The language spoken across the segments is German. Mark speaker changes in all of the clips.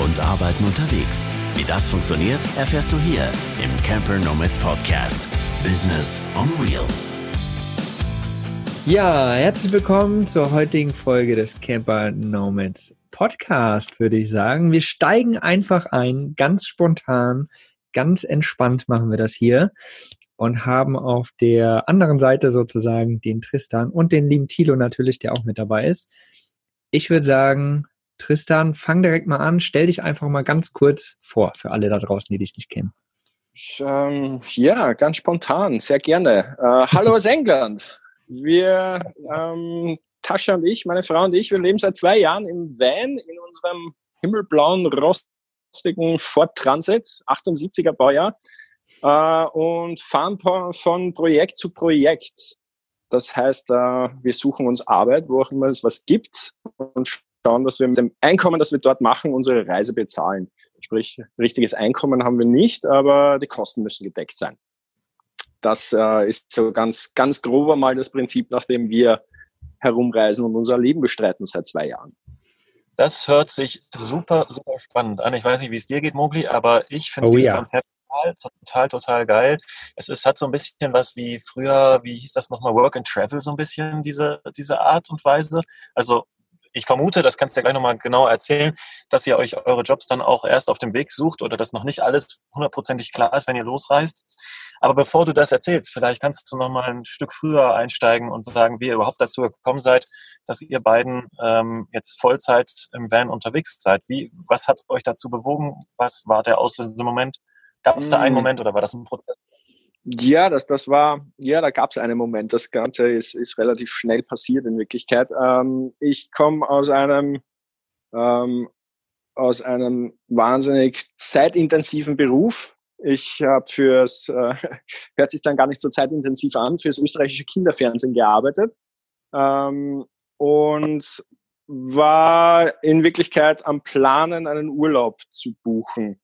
Speaker 1: und Arbeiten unterwegs. Wie das funktioniert, erfährst du hier im Camper Nomads Podcast. Business on Wheels.
Speaker 2: Ja, herzlich willkommen zur heutigen Folge des Camper Nomads Podcast, würde ich sagen. Wir steigen einfach ein, ganz spontan, ganz entspannt machen wir das hier und haben auf der anderen Seite sozusagen den Tristan und den lieben Thilo natürlich, der auch mit dabei ist. Ich würde sagen, Tristan, fang direkt mal an, stell dich einfach mal ganz kurz vor für alle da draußen, die dich nicht kennen.
Speaker 3: Ähm, ja, ganz spontan, sehr gerne. Äh, hallo aus England. Wir, ähm, Tascha und ich, meine Frau und ich, wir leben seit zwei Jahren im Van in unserem himmelblauen, rostigen Ford Transit, 78er Baujahr äh, und fahren von Projekt zu Projekt. Das heißt, äh, wir suchen uns Arbeit, wo auch immer es was gibt und schauen, dass wir mit dem Einkommen, das wir dort machen, unsere Reise bezahlen. Sprich, richtiges Einkommen haben wir nicht, aber die Kosten müssen gedeckt sein. Das äh, ist so ganz, ganz grober mal das Prinzip, nach dem wir herumreisen und unser Leben bestreiten seit zwei Jahren.
Speaker 4: Das hört sich super, super spannend an. Ich weiß nicht, wie es dir geht, Mogli, aber ich finde oh, dieses ja. Konzept total, total, total geil. Es ist, hat so ein bisschen was wie früher, wie hieß das nochmal, Work and Travel, so ein bisschen diese, diese Art und Weise. Also ich vermute, das kannst du ja gleich nochmal genau erzählen, dass ihr euch eure Jobs dann auch erst auf dem Weg sucht oder dass noch nicht alles hundertprozentig klar ist, wenn ihr losreist. Aber bevor du das erzählst, vielleicht kannst du nochmal ein Stück früher einsteigen und sagen, wie ihr überhaupt dazu gekommen seid, dass ihr beiden ähm, jetzt Vollzeit im Van unterwegs seid. Wie, was hat euch dazu bewogen? Was war der auslösende Moment? Gab es da einen hm. Moment oder war das ein Prozess?
Speaker 3: Ja, das, das war, ja, da gab es einen Moment. Das Ganze ist, ist relativ schnell passiert in Wirklichkeit. Ähm, ich komme aus einem, ähm, aus einem wahnsinnig zeitintensiven Beruf. Ich habe fürs, äh, hört sich dann gar nicht so zeitintensiv an, fürs österreichische Kinderfernsehen gearbeitet ähm, und war in Wirklichkeit am Planen, einen Urlaub zu buchen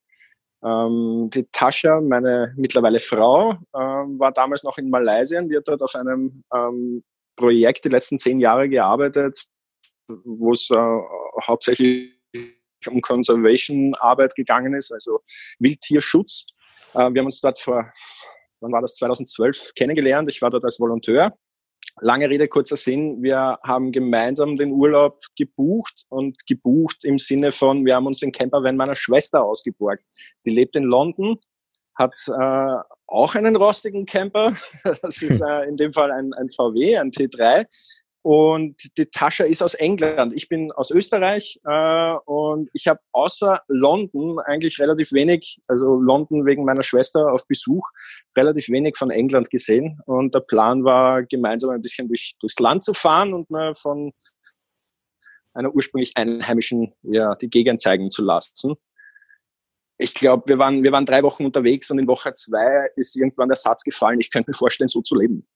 Speaker 3: ähm, die Tascha, meine mittlerweile Frau, ähm, war damals noch in Malaysia. Die hat dort auf einem ähm, Projekt die letzten zehn Jahre gearbeitet, wo es äh, hauptsächlich um Conservation-Arbeit gegangen ist, also Wildtierschutz. Äh, wir haben uns dort vor, wann war das, 2012 kennengelernt. Ich war dort als Volonteur Lange Rede, kurzer Sinn. Wir haben gemeinsam den Urlaub gebucht und gebucht im Sinne von, wir haben uns den Campervan meiner Schwester ausgeborgt. Die lebt in London, hat äh, auch einen rostigen Camper. Das ist äh, in dem Fall ein, ein VW, ein T3. Und die Tascha ist aus England. Ich bin aus Österreich äh, und ich habe außer London eigentlich relativ wenig, also London wegen meiner Schwester auf Besuch, relativ wenig von England gesehen. Und der Plan war, gemeinsam ein bisschen durch, durchs Land zu fahren und mir von einer ursprünglich Einheimischen ja, die Gegend zeigen zu lassen. Ich glaube, wir waren, wir waren drei Wochen unterwegs und in Woche zwei ist irgendwann der Satz gefallen, ich könnte mir vorstellen, so zu leben.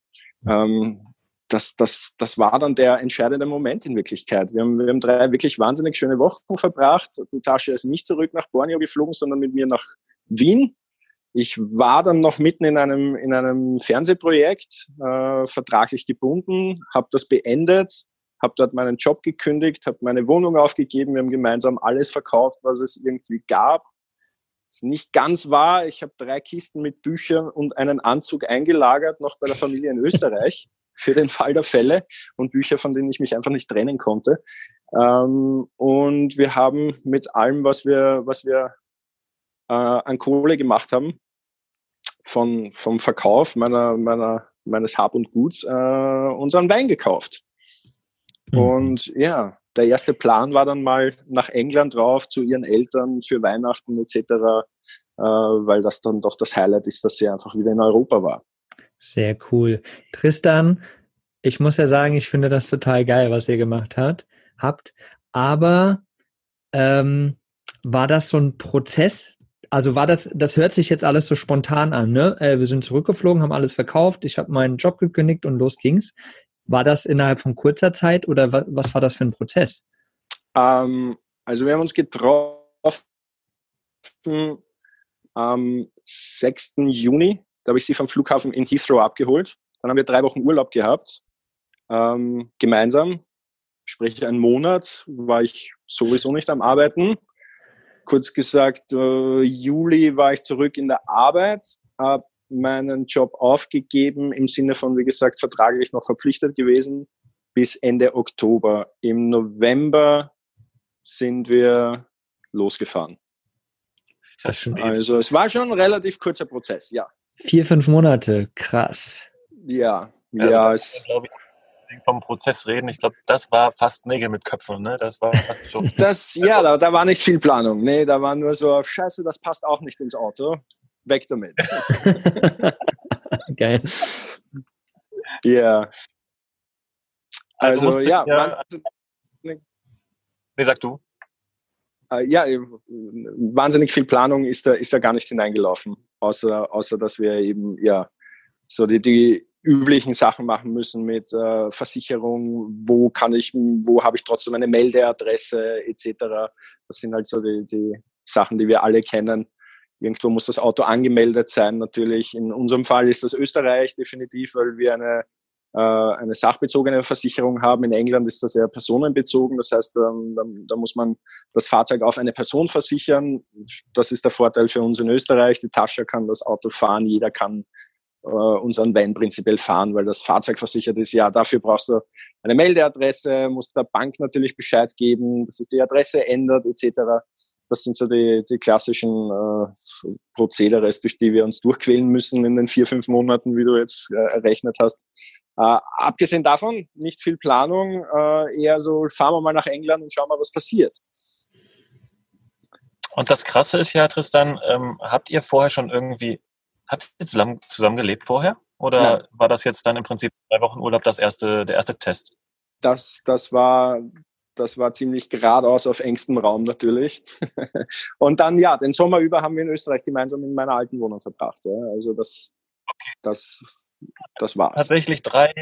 Speaker 3: Ähm, das, das, das war dann der entscheidende Moment in Wirklichkeit. Wir haben, wir haben drei wirklich wahnsinnig schöne Wochen verbracht. Die Tasche ist nicht zurück nach Borneo geflogen, sondern mit mir nach Wien. Ich war dann noch mitten in einem, in einem Fernsehprojekt, äh, vertraglich gebunden, habe das beendet, habe dort meinen Job gekündigt, habe meine Wohnung aufgegeben. Wir haben gemeinsam alles verkauft, was es irgendwie gab. Es nicht ganz wahr. Ich habe drei Kisten mit Büchern und einen Anzug eingelagert, noch bei der Familie in Österreich für den Fall der Fälle und Bücher, von denen ich mich einfach nicht trennen konnte. Ähm, und wir haben mit allem, was wir, was wir äh, an Kohle gemacht haben, von, vom Verkauf meiner, meiner, meines Hab und Guts, äh, unseren Wein gekauft. Mhm. Und ja, der erste Plan war dann mal nach England rauf zu ihren Eltern für Weihnachten etc., äh, weil das dann doch das Highlight ist, dass sie einfach wieder in Europa war.
Speaker 2: Sehr cool. Tristan, ich muss ja sagen, ich finde das total geil, was ihr gemacht hat, habt. Aber ähm, war das so ein Prozess? Also war das, das hört sich jetzt alles so spontan an, ne? Äh, wir sind zurückgeflogen, haben alles verkauft, ich habe meinen Job gekündigt und los ging's. War das innerhalb von kurzer Zeit oder was, was war das für ein Prozess?
Speaker 3: Ähm, also wir haben uns getroffen am 6. Juni da habe ich sie vom Flughafen in Heathrow abgeholt. Dann haben wir drei Wochen Urlaub gehabt, ähm, gemeinsam. Sprich, einen Monat war ich sowieso nicht am Arbeiten. kurz gesagt, äh, Juli war ich zurück in der Arbeit, habe meinen Job aufgegeben, im Sinne von, wie gesagt, vertraglich noch verpflichtet gewesen, bis Ende Oktober. Im November sind wir losgefahren. Also es war schon ein relativ kurzer Prozess, ja.
Speaker 2: Vier, fünf Monate, krass.
Speaker 3: Ja, also ja. Es,
Speaker 4: glaube ich, vom Prozess reden. Ich glaube, das war fast Nägel mit Köpfen, ne? Das war fast
Speaker 3: schon. Das, ja, da, da, war nicht viel Planung. Nee, da war nur so, scheiße, das passt auch nicht ins Auto. Weg damit.
Speaker 2: Geil.
Speaker 3: Ja.
Speaker 4: Also, also ja, ja nee, sag du.
Speaker 3: Äh, ja, wahnsinnig viel Planung ist da, ist da gar nicht hineingelaufen, außer, außer dass wir eben ja so die, die üblichen Sachen machen müssen mit äh, Versicherung, wo kann ich, wo habe ich trotzdem eine Meldeadresse etc. Das sind halt so die, die Sachen, die wir alle kennen. Irgendwo muss das Auto angemeldet sein. Natürlich in unserem Fall ist das Österreich definitiv, weil wir eine eine sachbezogene Versicherung haben. In England ist das eher personenbezogen. Das heißt, ähm, da, da, muss man das Fahrzeug auf eine Person versichern. Das ist der Vorteil für uns in Österreich. Die Tasche kann das Auto fahren. Jeder kann äh, unseren Van prinzipiell fahren, weil das Fahrzeug versichert ist. Ja, dafür brauchst du eine Meldeadresse, musst der Bank natürlich Bescheid geben, dass sich die Adresse ändert etc. Das sind so die, die klassischen äh, Prozederes, durch die wir uns durchquälen müssen in den vier, fünf Monaten, wie du jetzt äh, errechnet hast. Äh, abgesehen davon, nicht viel Planung, äh, eher so, fahren wir mal nach England und schauen mal, was passiert.
Speaker 4: Und das Krasse ist ja, Tristan, ähm, habt ihr vorher schon irgendwie, habt ihr zusammen, zusammen gelebt vorher? Oder ja. war das jetzt dann im Prinzip drei Wochen Urlaub das erste, der erste Test?
Speaker 3: Das, das war das war ziemlich geradeaus auf engstem Raum natürlich. und dann, ja, den Sommer über haben wir in Österreich gemeinsam in meiner alten Wohnung verbracht. Ja. Also das, okay. das, das war's.
Speaker 4: Tatsächlich drei,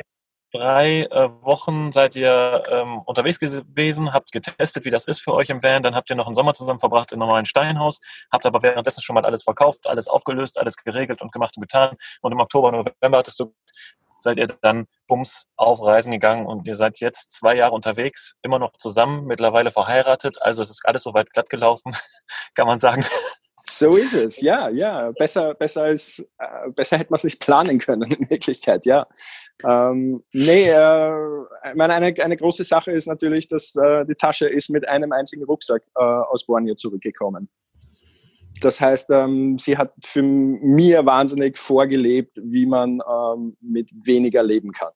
Speaker 4: drei äh, Wochen seid ihr ähm, unterwegs gewesen, habt getestet, wie das ist für euch im Van, dann habt ihr noch einen Sommer zusammen verbracht im normalen Steinhaus, habt aber währenddessen schon mal alles verkauft, alles aufgelöst, alles geregelt und gemacht und getan. Und im Oktober, November hattest du seid ihr dann bums auf Reisen gegangen und ihr seid jetzt zwei Jahre unterwegs, immer noch zusammen, mittlerweile verheiratet. Also es ist alles soweit glatt gelaufen, kann man sagen.
Speaker 3: So ist es, ja, ja. Besser, besser als, äh, besser hätte man es nicht planen können in Wirklichkeit, ja. Ähm, nee, äh, meine, eine, eine große Sache ist natürlich, dass äh, die Tasche ist mit einem einzigen Rucksack äh, aus Borneo zurückgekommen. Das heißt, ähm, sie hat für mir wahnsinnig vorgelebt, wie man ähm, mit weniger leben kann.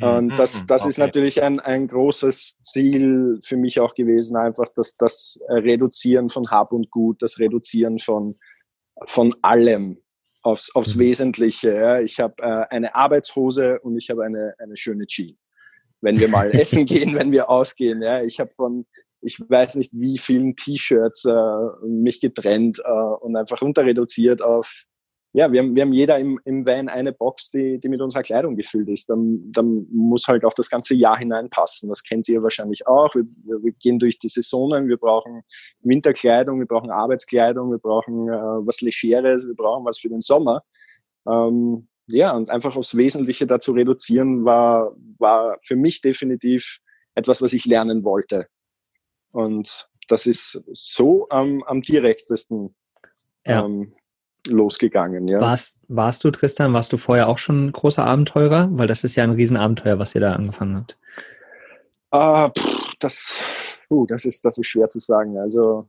Speaker 3: Und mhm, das, das okay. ist natürlich ein, ein großes Ziel für mich auch gewesen, einfach das, das Reduzieren von Hab und Gut, das Reduzieren von, von allem aufs, aufs mhm. Wesentliche. Ja. Ich habe äh, eine Arbeitshose und ich habe eine, eine schöne Jeans. Wenn wir mal essen gehen, wenn wir ausgehen. Ja. Ich habe von ich weiß nicht wie vielen T-Shirts äh, mich getrennt äh, und einfach runter reduziert auf, ja, wir haben, wir haben jeder im, im Van eine Box, die, die mit unserer Kleidung gefüllt ist. Dann, dann muss halt auch das ganze Jahr hineinpassen. Das kennt ihr wahrscheinlich auch. Wir, wir gehen durch die Saisonen, wir brauchen Winterkleidung, wir brauchen Arbeitskleidung, wir brauchen äh, was Legeres, wir brauchen was für den Sommer. Ähm, ja, und einfach aufs Wesentliche dazu reduzieren, war, war für mich definitiv etwas, was ich lernen wollte. Und das ist so ähm, am direktesten ja. ähm, losgegangen. Ja.
Speaker 2: Warst, warst du, Tristan, warst du vorher auch schon ein großer Abenteurer? Weil das ist ja ein Riesenabenteuer, was ihr da angefangen habt.
Speaker 3: Ah, pff, das, uh, das, ist, das ist schwer zu sagen. Also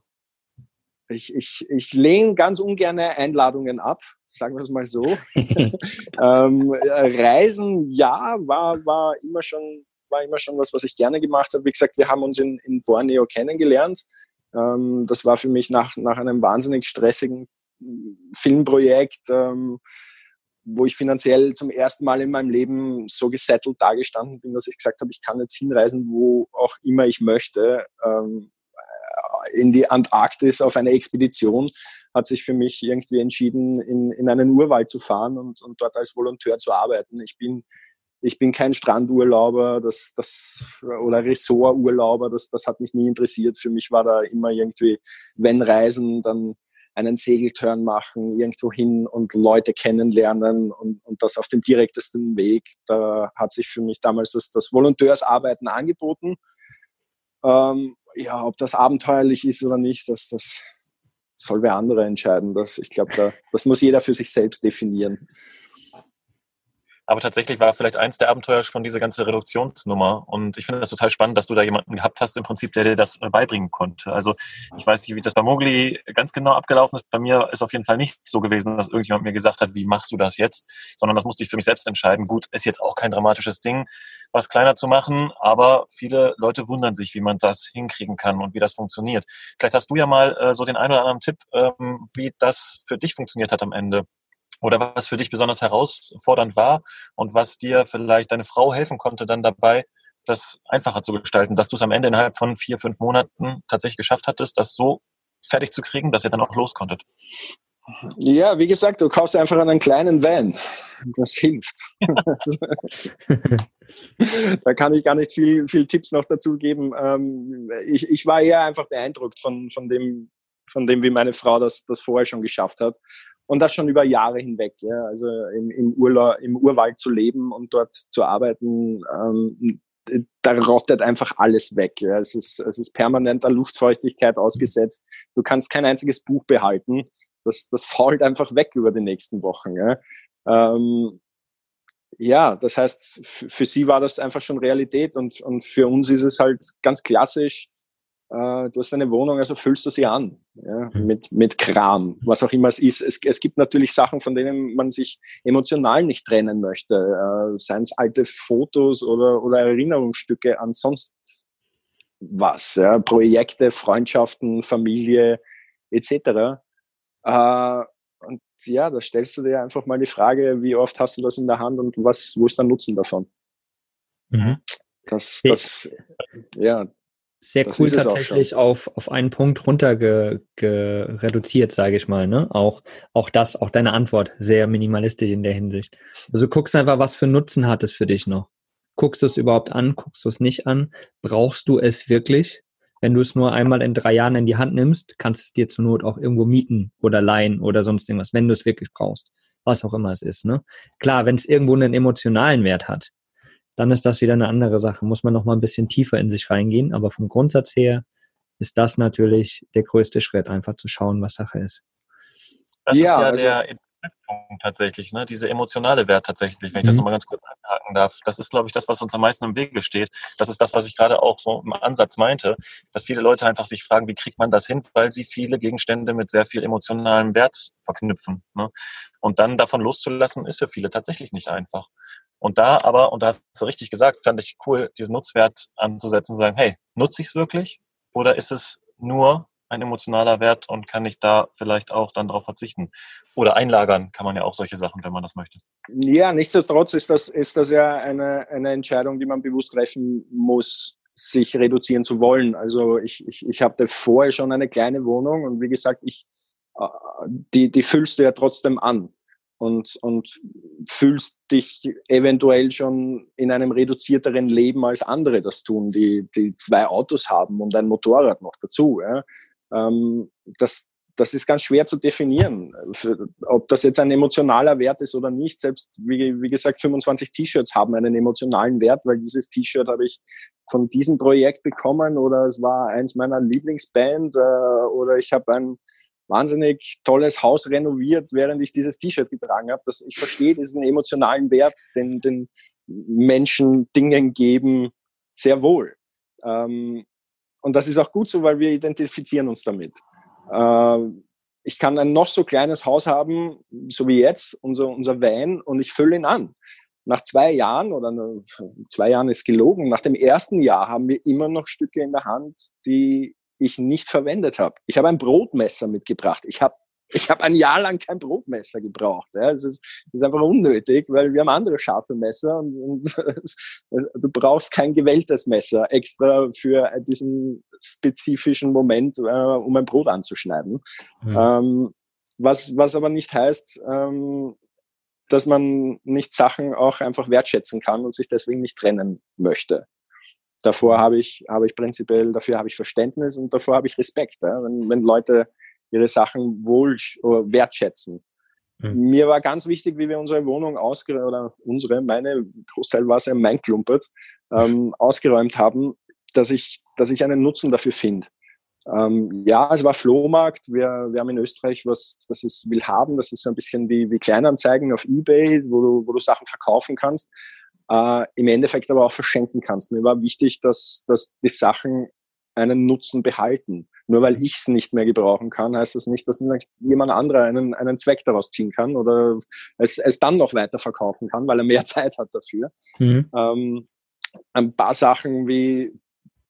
Speaker 3: ich, ich, ich lehne ganz ungern Einladungen ab, sagen wir es mal so. ähm, Reisen, ja, war, war immer schon war immer schon was, was ich gerne gemacht habe. Wie gesagt, wir haben uns in, in Borneo kennengelernt. Ähm, das war für mich nach, nach einem wahnsinnig stressigen Filmprojekt, ähm, wo ich finanziell zum ersten Mal in meinem Leben so gesettelt dagestanden bin, dass ich gesagt habe, ich kann jetzt hinreisen, wo auch immer ich möchte. Ähm, in die Antarktis auf eine Expedition hat sich für mich irgendwie entschieden, in, in einen Urwald zu fahren und, und dort als Volontär zu arbeiten. Ich bin ich bin kein Strandurlauber das, das, oder Ressorturlauber, das, das hat mich nie interessiert. Für mich war da immer irgendwie, wenn Reisen, dann einen Segelturn machen, irgendwo hin und Leute kennenlernen und, und das auf dem direktesten Weg. Da hat sich für mich damals das, das Volonteursarbeiten angeboten. Ähm, ja, ob das abenteuerlich ist oder nicht, das, das soll wer andere entscheiden. Das, ich glaube, da, das muss jeder für sich selbst definieren.
Speaker 4: Aber tatsächlich war vielleicht eins der Abenteuer schon diese ganze Reduktionsnummer. Und ich finde das total spannend, dass du da jemanden gehabt hast, im Prinzip, der dir das äh, beibringen konnte. Also ich weiß nicht, wie das bei Mogli ganz genau abgelaufen ist. Bei mir ist auf jeden Fall nicht so gewesen, dass irgendjemand mir gesagt hat, wie machst du das jetzt? Sondern das musste ich für mich selbst entscheiden. Gut, ist jetzt auch kein dramatisches Ding, was kleiner zu machen, aber viele Leute wundern sich, wie man das hinkriegen kann und wie das funktioniert. Vielleicht hast du ja mal äh, so den einen oder anderen Tipp, ähm, wie das für dich funktioniert hat am Ende oder was für dich besonders herausfordernd war und was dir vielleicht deine Frau helfen konnte dann dabei, das einfacher zu gestalten, dass du es am Ende innerhalb von vier, fünf Monaten tatsächlich geschafft hattest, das so fertig zu kriegen, dass ihr dann auch los konntet.
Speaker 3: Ja, wie gesagt, du kaufst einfach einen kleinen Van. Das hilft. da kann ich gar nicht viel, viel Tipps noch dazu geben. Ähm, ich, ich war eher einfach beeindruckt von, von, dem, von dem, wie meine Frau das, das vorher schon geschafft hat und das schon über Jahre hinweg. Ja. Also im, im, Urlaub, im Urwald zu leben und dort zu arbeiten, ähm, da rottet einfach alles weg. Ja. Es, ist, es ist permanenter Luftfeuchtigkeit ausgesetzt. Du kannst kein einziges Buch behalten. Das, das fault einfach weg über die nächsten Wochen. Ja, ähm, ja das heißt, für sie war das einfach schon Realität und, und für uns ist es halt ganz klassisch, du hast eine Wohnung, also füllst du sie an ja, mhm. mit, mit Kram, was auch immer es ist. Es, es gibt natürlich Sachen, von denen man sich emotional nicht trennen möchte, äh, seien es alte Fotos oder, oder Erinnerungsstücke an sonst was, ja, Projekte, Freundschaften, Familie etc. Äh, und ja, da stellst du dir einfach mal die Frage, wie oft hast du das in der Hand und was, wo ist der Nutzen davon? Mhm. Das, das, ja,
Speaker 2: sehr das cool tatsächlich auf, auf einen Punkt runter ge, ge reduziert, sage ich mal. Ne? Auch, auch das, auch deine Antwort sehr minimalistisch in der Hinsicht. Also guckst einfach, was für Nutzen hat es für dich noch. Guckst du es überhaupt an, guckst du es nicht an? Brauchst du es wirklich? Wenn du es nur einmal in drei Jahren in die Hand nimmst, kannst du es dir zur Not auch irgendwo mieten oder leihen oder sonst irgendwas, wenn du es wirklich brauchst. Was auch immer es ist. Ne? Klar, wenn es irgendwo einen emotionalen Wert hat, dann ist das wieder eine andere Sache. Muss man noch mal ein bisschen tiefer in sich reingehen. Aber vom Grundsatz her ist das natürlich der größte Schritt, einfach zu schauen, was Sache ist.
Speaker 4: Das ja, ist ja also, der Punkt tatsächlich, ne? diese emotionale Wert tatsächlich, wenn ich das mhm. nochmal ganz kurz anhaken darf. Das ist, glaube ich, das, was uns am meisten im Wege steht. Das ist das, was ich gerade auch so im Ansatz meinte, dass viele Leute einfach sich fragen, wie kriegt man das hin, weil sie viele Gegenstände mit sehr viel emotionalem Wert verknüpfen. Ne? Und dann davon loszulassen, ist für viele tatsächlich nicht einfach. Und da aber, und da hast du richtig gesagt, fand ich cool, diesen Nutzwert anzusetzen und sagen, hey, nutze ich es wirklich? Oder ist es nur ein emotionaler Wert und kann ich da vielleicht auch dann darauf verzichten? Oder einlagern kann man ja auch solche Sachen, wenn man das möchte.
Speaker 3: Ja, nichtsdestotrotz ist das, ist das ja eine, eine Entscheidung, die man bewusst treffen muss, sich reduzieren zu wollen. Also ich, ich, ich hatte vorher schon eine kleine Wohnung und wie gesagt, ich, äh, die, die füllst du ja trotzdem an und, und fühlst dich eventuell schon in einem reduzierteren Leben als andere das tun, die, die zwei Autos haben und ein Motorrad noch dazu. Ja. Ähm, das, das ist ganz schwer zu definieren, ob das jetzt ein emotionaler Wert ist oder nicht. Selbst, wie, wie gesagt, 25 T-Shirts haben einen emotionalen Wert, weil dieses T-Shirt habe ich von diesem Projekt bekommen oder es war eins meiner Lieblingsband äh, oder ich habe ein wahnsinnig tolles Haus renoviert, während ich dieses T-Shirt getragen habe. Das, ich verstehe diesen emotionalen Wert, den, den Menschen Dingen geben, sehr wohl. Ähm, und das ist auch gut so, weil wir identifizieren uns damit. Ähm, ich kann ein noch so kleines Haus haben, so wie jetzt, unser, unser Van, und ich fülle ihn an. Nach zwei Jahren oder zwei Jahren ist gelogen, nach dem ersten Jahr haben wir immer noch Stücke in der Hand, die ich nicht verwendet habe. Ich habe ein Brotmesser mitgebracht. Ich habe ich habe ein Jahr lang kein Brotmesser gebraucht. Ja. Es ist, ist einfach unnötig, weil wir haben andere scharfe Messer und, und du brauchst kein gewähltes Messer extra für diesen spezifischen Moment, äh, um ein Brot anzuschneiden. Mhm. Ähm, was, was aber nicht heißt, ähm, dass man nicht Sachen auch einfach wertschätzen kann und sich deswegen nicht trennen möchte davor habe ich, habe ich prinzipiell, dafür habe ich Verständnis und davor habe ich Respekt. Ja? Wenn, wenn Leute ihre Sachen wohl wertschätzen. Mhm. Mir war ganz wichtig, wie wir unsere Wohnung ausgeräumt, oder unsere, meine, Großteil war es ja mein Klumpert, ähm, ausgeräumt haben, dass ich, dass ich einen Nutzen dafür finde. Ähm, ja, es war Flohmarkt. Wir, wir haben in Österreich was, das ist will haben. Das ist so ein bisschen wie, wie Kleinanzeigen auf Ebay, wo du, wo du Sachen verkaufen kannst. Äh, Im Endeffekt aber auch verschenken kannst. Mir war wichtig, dass, dass die Sachen einen Nutzen behalten. Nur weil ich es nicht mehr gebrauchen kann, heißt das nicht, dass jemand anderer einen, einen Zweck daraus ziehen kann oder es, es dann noch weiter verkaufen kann, weil er mehr Zeit hat dafür. Mhm. Ähm, ein paar Sachen wie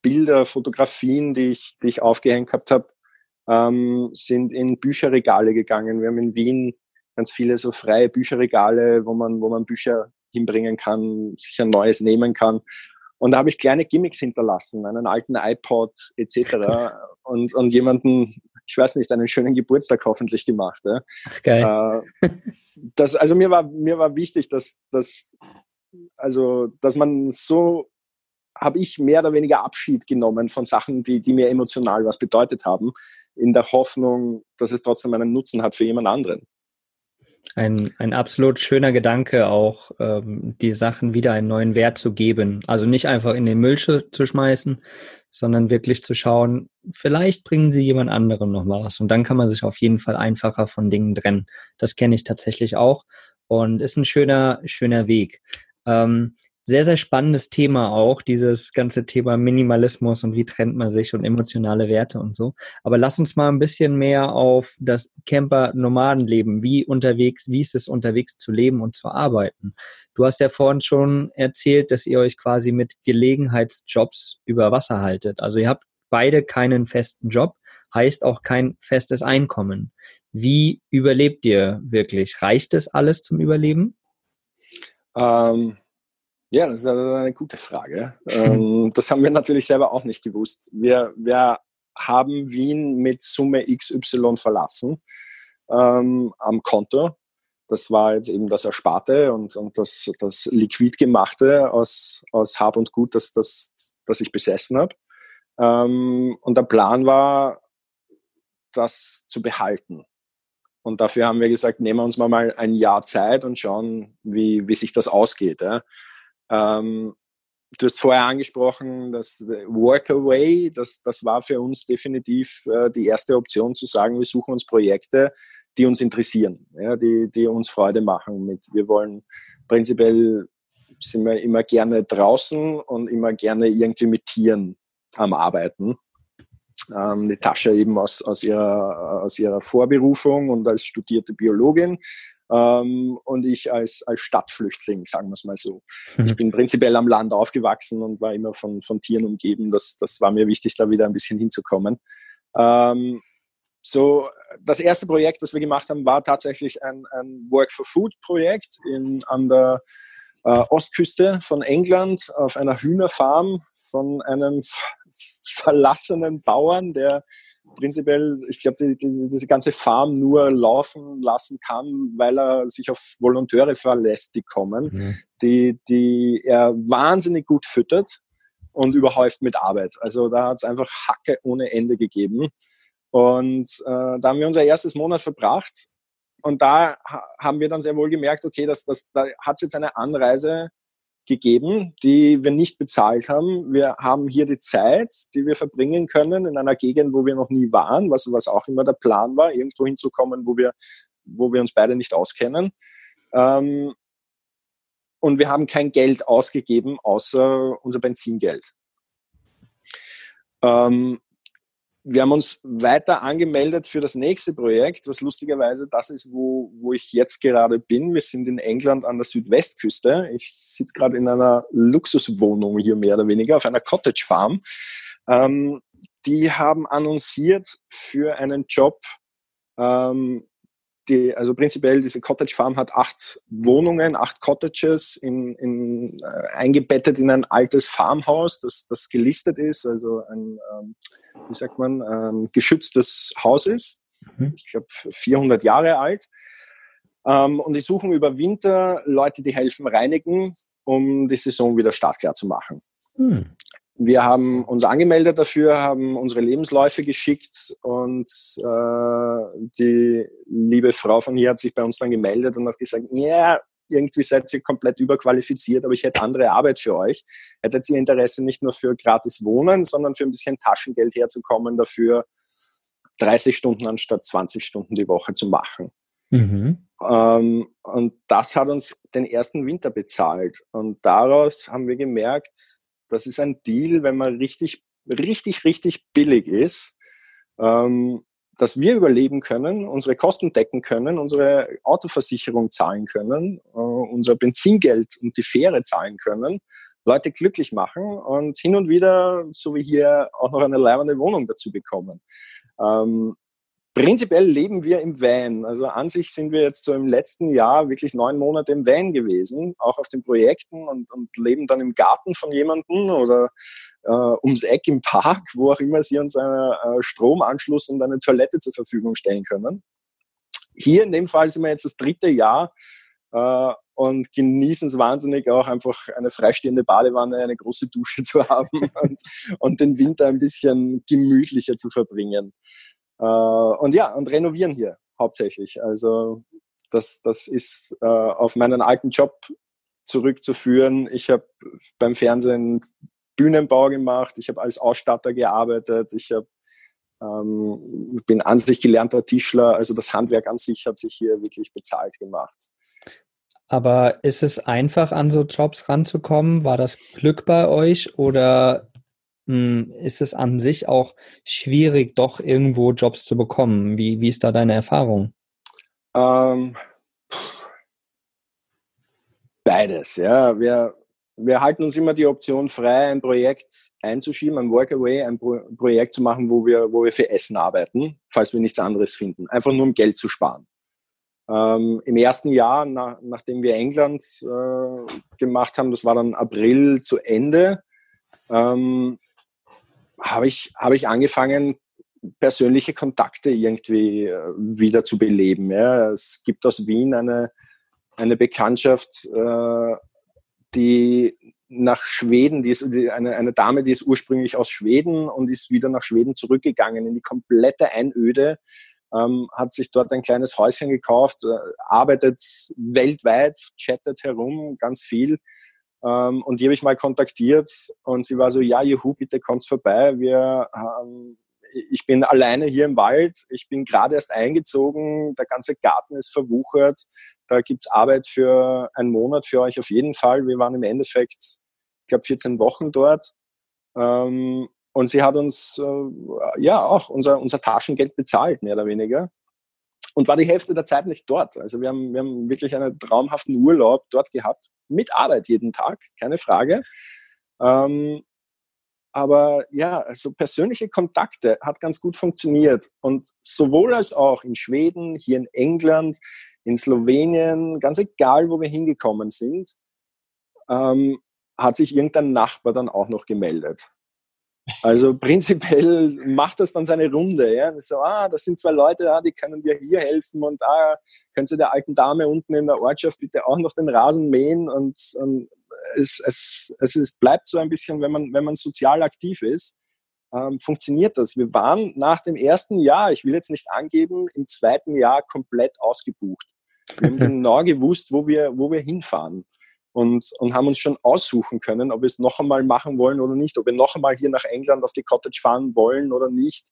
Speaker 3: Bilder, Fotografien, die ich, die ich aufgehängt gehabt habe, ähm, sind in Bücherregale gegangen. Wir haben in Wien ganz viele so freie Bücherregale, wo man, wo man Bücher hinbringen kann, sich ein neues nehmen kann. Und da habe ich kleine Gimmicks hinterlassen, einen alten iPod etc. und, und jemanden, ich weiß nicht, einen schönen Geburtstag hoffentlich gemacht. Ja. Ach, geil. Äh, das, also mir war, mir war wichtig, dass, dass, also, dass man so habe ich mehr oder weniger Abschied genommen von Sachen, die, die mir emotional was bedeutet haben, in der Hoffnung, dass es trotzdem einen Nutzen hat für jemand anderen.
Speaker 2: Ein, ein absolut schöner Gedanke, auch ähm, die Sachen wieder einen neuen Wert zu geben. Also nicht einfach in den Müll zu schmeißen, sondern wirklich zu schauen, vielleicht bringen sie jemand anderem noch mal was. Und dann kann man sich auf jeden Fall einfacher von Dingen trennen. Das kenne ich tatsächlich auch und ist ein schöner, schöner Weg. Ähm, sehr, sehr spannendes Thema auch, dieses ganze Thema Minimalismus und wie trennt man sich und emotionale Werte und so. Aber lass uns mal ein bisschen mehr auf das Camper-Nomadenleben, wie unterwegs, wie ist es unterwegs zu leben und zu arbeiten. Du hast ja vorhin schon erzählt, dass ihr euch quasi mit Gelegenheitsjobs über Wasser haltet. Also ihr habt beide keinen festen Job, heißt auch kein festes Einkommen. Wie überlebt ihr wirklich? Reicht es alles zum Überleben?
Speaker 3: Ähm, ja, das ist eine gute Frage. Ähm, das haben wir natürlich selber auch nicht gewusst. Wir, wir haben Wien mit Summe XY verlassen ähm, am Konto. Das war jetzt eben das Ersparte und, und das, das Liquid gemachte aus, aus Hab und Gut, das, das, das ich besessen habe. Ähm, und der Plan war, das zu behalten. Und dafür haben wir gesagt, nehmen wir uns mal ein Jahr Zeit und schauen, wie, wie sich das ausgeht. Ja. Ähm, du hast vorher angesprochen, dass Workaway, das, das war für uns definitiv äh, die erste Option zu sagen, wir suchen uns Projekte, die uns interessieren, ja, die, die uns Freude machen. Mit, wir wollen prinzipiell sind wir immer gerne draußen und immer gerne irgendwie mit Tieren am Arbeiten. Ähm, Tasche eben aus, aus, ihrer, aus ihrer Vorberufung und als studierte Biologin ähm, und ich als, als Stadtflüchtling, sagen wir es mal so. Mhm. Ich bin prinzipiell am Land aufgewachsen und war immer von, von Tieren umgeben. Das, das war mir wichtig, da wieder ein bisschen hinzukommen. Ähm, so, das erste Projekt, das wir gemacht haben, war tatsächlich ein, ein Work for Food Projekt in, an der äh, Ostküste von England auf einer Hühnerfarm von einem verlassenen Bauern, der prinzipiell, ich glaube, die, die, diese ganze Farm nur laufen lassen kann, weil er sich auf Volontäre verlässt, die kommen, mhm. die, die er wahnsinnig gut füttert und überhäuft mit Arbeit. Also da hat es einfach Hacke ohne Ende gegeben. Und äh, da haben wir unser erstes Monat verbracht. Und da haben wir dann sehr wohl gemerkt, okay, das, das, da hat es jetzt eine Anreise gegeben, die wir nicht bezahlt haben. Wir haben hier die Zeit, die wir verbringen können in einer Gegend, wo wir noch nie waren, was, was auch immer der Plan war, irgendwo hinzukommen, wo wir, wo wir uns beide nicht auskennen. Ähm, und wir haben kein Geld ausgegeben, außer unser Benzingeld. Ähm, wir haben uns weiter angemeldet für das nächste Projekt, was lustigerweise das ist, wo, wo ich jetzt gerade bin. Wir sind in England an der Südwestküste. Ich sitze gerade in einer Luxuswohnung hier mehr oder weniger auf einer Cottage Farm. Ähm, die haben annonciert für einen Job, ähm, die, also prinzipiell diese Cottage Farm hat acht Wohnungen, acht Cottages in, in, äh, eingebettet in ein altes Farmhaus, das, das gelistet ist, also ein, ähm, wie sagt man, ähm, geschütztes Haus ist. Mhm. Ich glaube 400 Jahre alt. Ähm, und die suchen über Winter Leute, die helfen reinigen, um die Saison wieder startklar zu machen. Mhm. Wir haben uns angemeldet dafür, haben unsere Lebensläufe geschickt und äh, die liebe Frau von hier hat sich bei uns dann gemeldet und hat gesagt, ja, irgendwie seid ihr komplett überqualifiziert, aber ich hätte andere Arbeit für euch. Hättet ihr Interesse nicht nur für gratis Wohnen, sondern für ein bisschen Taschengeld herzukommen, dafür 30 Stunden anstatt 20 Stunden die Woche zu machen. Mhm. Ähm, und das hat uns den ersten Winter bezahlt. Und daraus haben wir gemerkt, das ist ein Deal, wenn man richtig, richtig, richtig billig ist, ähm, dass wir überleben können, unsere Kosten decken können, unsere Autoversicherung zahlen können, äh, unser Benzingeld und die Fähre zahlen können, Leute glücklich machen und hin und wieder, so wie hier, auch noch eine leibende Wohnung dazu bekommen. Ähm, prinzipiell leben wir im Van. Also an sich sind wir jetzt so im letzten Jahr wirklich neun Monate im Van gewesen, auch auf den Projekten und, und leben dann im Garten von jemandem oder äh, ums Eck im Park, wo auch immer sie uns einen äh, Stromanschluss und eine Toilette zur Verfügung stellen können. Hier in dem Fall sind wir jetzt das dritte Jahr äh, und genießen es wahnsinnig auch einfach eine freistehende Badewanne, eine große Dusche zu haben und, und den Winter ein bisschen gemütlicher zu verbringen. Äh, und ja, und renovieren hier hauptsächlich. Also das, das ist äh, auf meinen alten Job zurückzuführen. Ich habe beim Fernsehen Bühnenbau gemacht, ich habe als Ausstatter gearbeitet, ich habe ähm, bin an sich gelernter Tischler, also das Handwerk an sich hat sich hier wirklich bezahlt gemacht.
Speaker 2: Aber ist es einfach, an so Jobs ranzukommen? War das Glück bei euch oder ist es an sich auch schwierig, doch irgendwo Jobs zu bekommen? Wie, wie ist da deine Erfahrung? Ähm,
Speaker 3: beides, ja. Wir, wir halten uns immer die Option frei, ein Projekt einzuschieben, ein Workaway, ein Pro Projekt zu machen, wo wir, wo wir für Essen arbeiten, falls wir nichts anderes finden. Einfach nur um Geld zu sparen. Ähm, Im ersten Jahr, nach, nachdem wir England äh, gemacht haben, das war dann April zu Ende, ähm, habe ich, hab ich angefangen, persönliche Kontakte irgendwie äh, wieder zu beleben. Ja. Es gibt aus Wien eine, eine Bekanntschaft, äh, die nach Schweden, die ist eine, eine Dame, die ist ursprünglich aus Schweden und ist wieder nach Schweden zurückgegangen in die komplette Einöde, ähm, hat sich dort ein kleines Häuschen gekauft, äh, arbeitet weltweit, chattet herum ganz viel ähm, und die habe ich mal kontaktiert und sie war so, ja, juhu, bitte kommt vorbei. Wir, ähm, ich bin alleine hier im Wald, ich bin gerade erst eingezogen, der ganze Garten ist verwuchert, da gibt's Arbeit für einen Monat für euch auf jeden Fall. Wir waren im Endeffekt, ich glaube, 14 Wochen dort. Ähm, und sie hat uns äh, ja auch unser, unser Taschengeld bezahlt, mehr oder weniger und war die Hälfte der Zeit nicht dort. Also wir haben, wir haben wirklich einen traumhaften Urlaub dort gehabt, mit Arbeit jeden Tag, keine Frage. Ähm, aber ja, also persönliche Kontakte hat ganz gut funktioniert. Und sowohl als auch in Schweden, hier in England, in Slowenien, ganz egal, wo wir hingekommen sind, ähm, hat sich irgendein Nachbar dann auch noch gemeldet. Also prinzipiell macht das dann seine Runde. Ja? So, ah, das sind zwei Leute, ah, die können dir hier helfen und ah, können Sie der alten Dame unten in der Ortschaft bitte auch noch den Rasen mähen und, und es, es, es ist, bleibt so ein bisschen, wenn man, wenn man sozial aktiv ist, ähm, funktioniert das. Wir waren nach dem ersten Jahr, ich will jetzt nicht angeben, im zweiten Jahr komplett ausgebucht. Wir haben genau gewusst, wo wir, wo wir hinfahren und, und haben uns schon aussuchen können, ob wir es noch einmal machen wollen oder nicht, ob wir noch einmal hier nach England auf die Cottage fahren wollen oder nicht.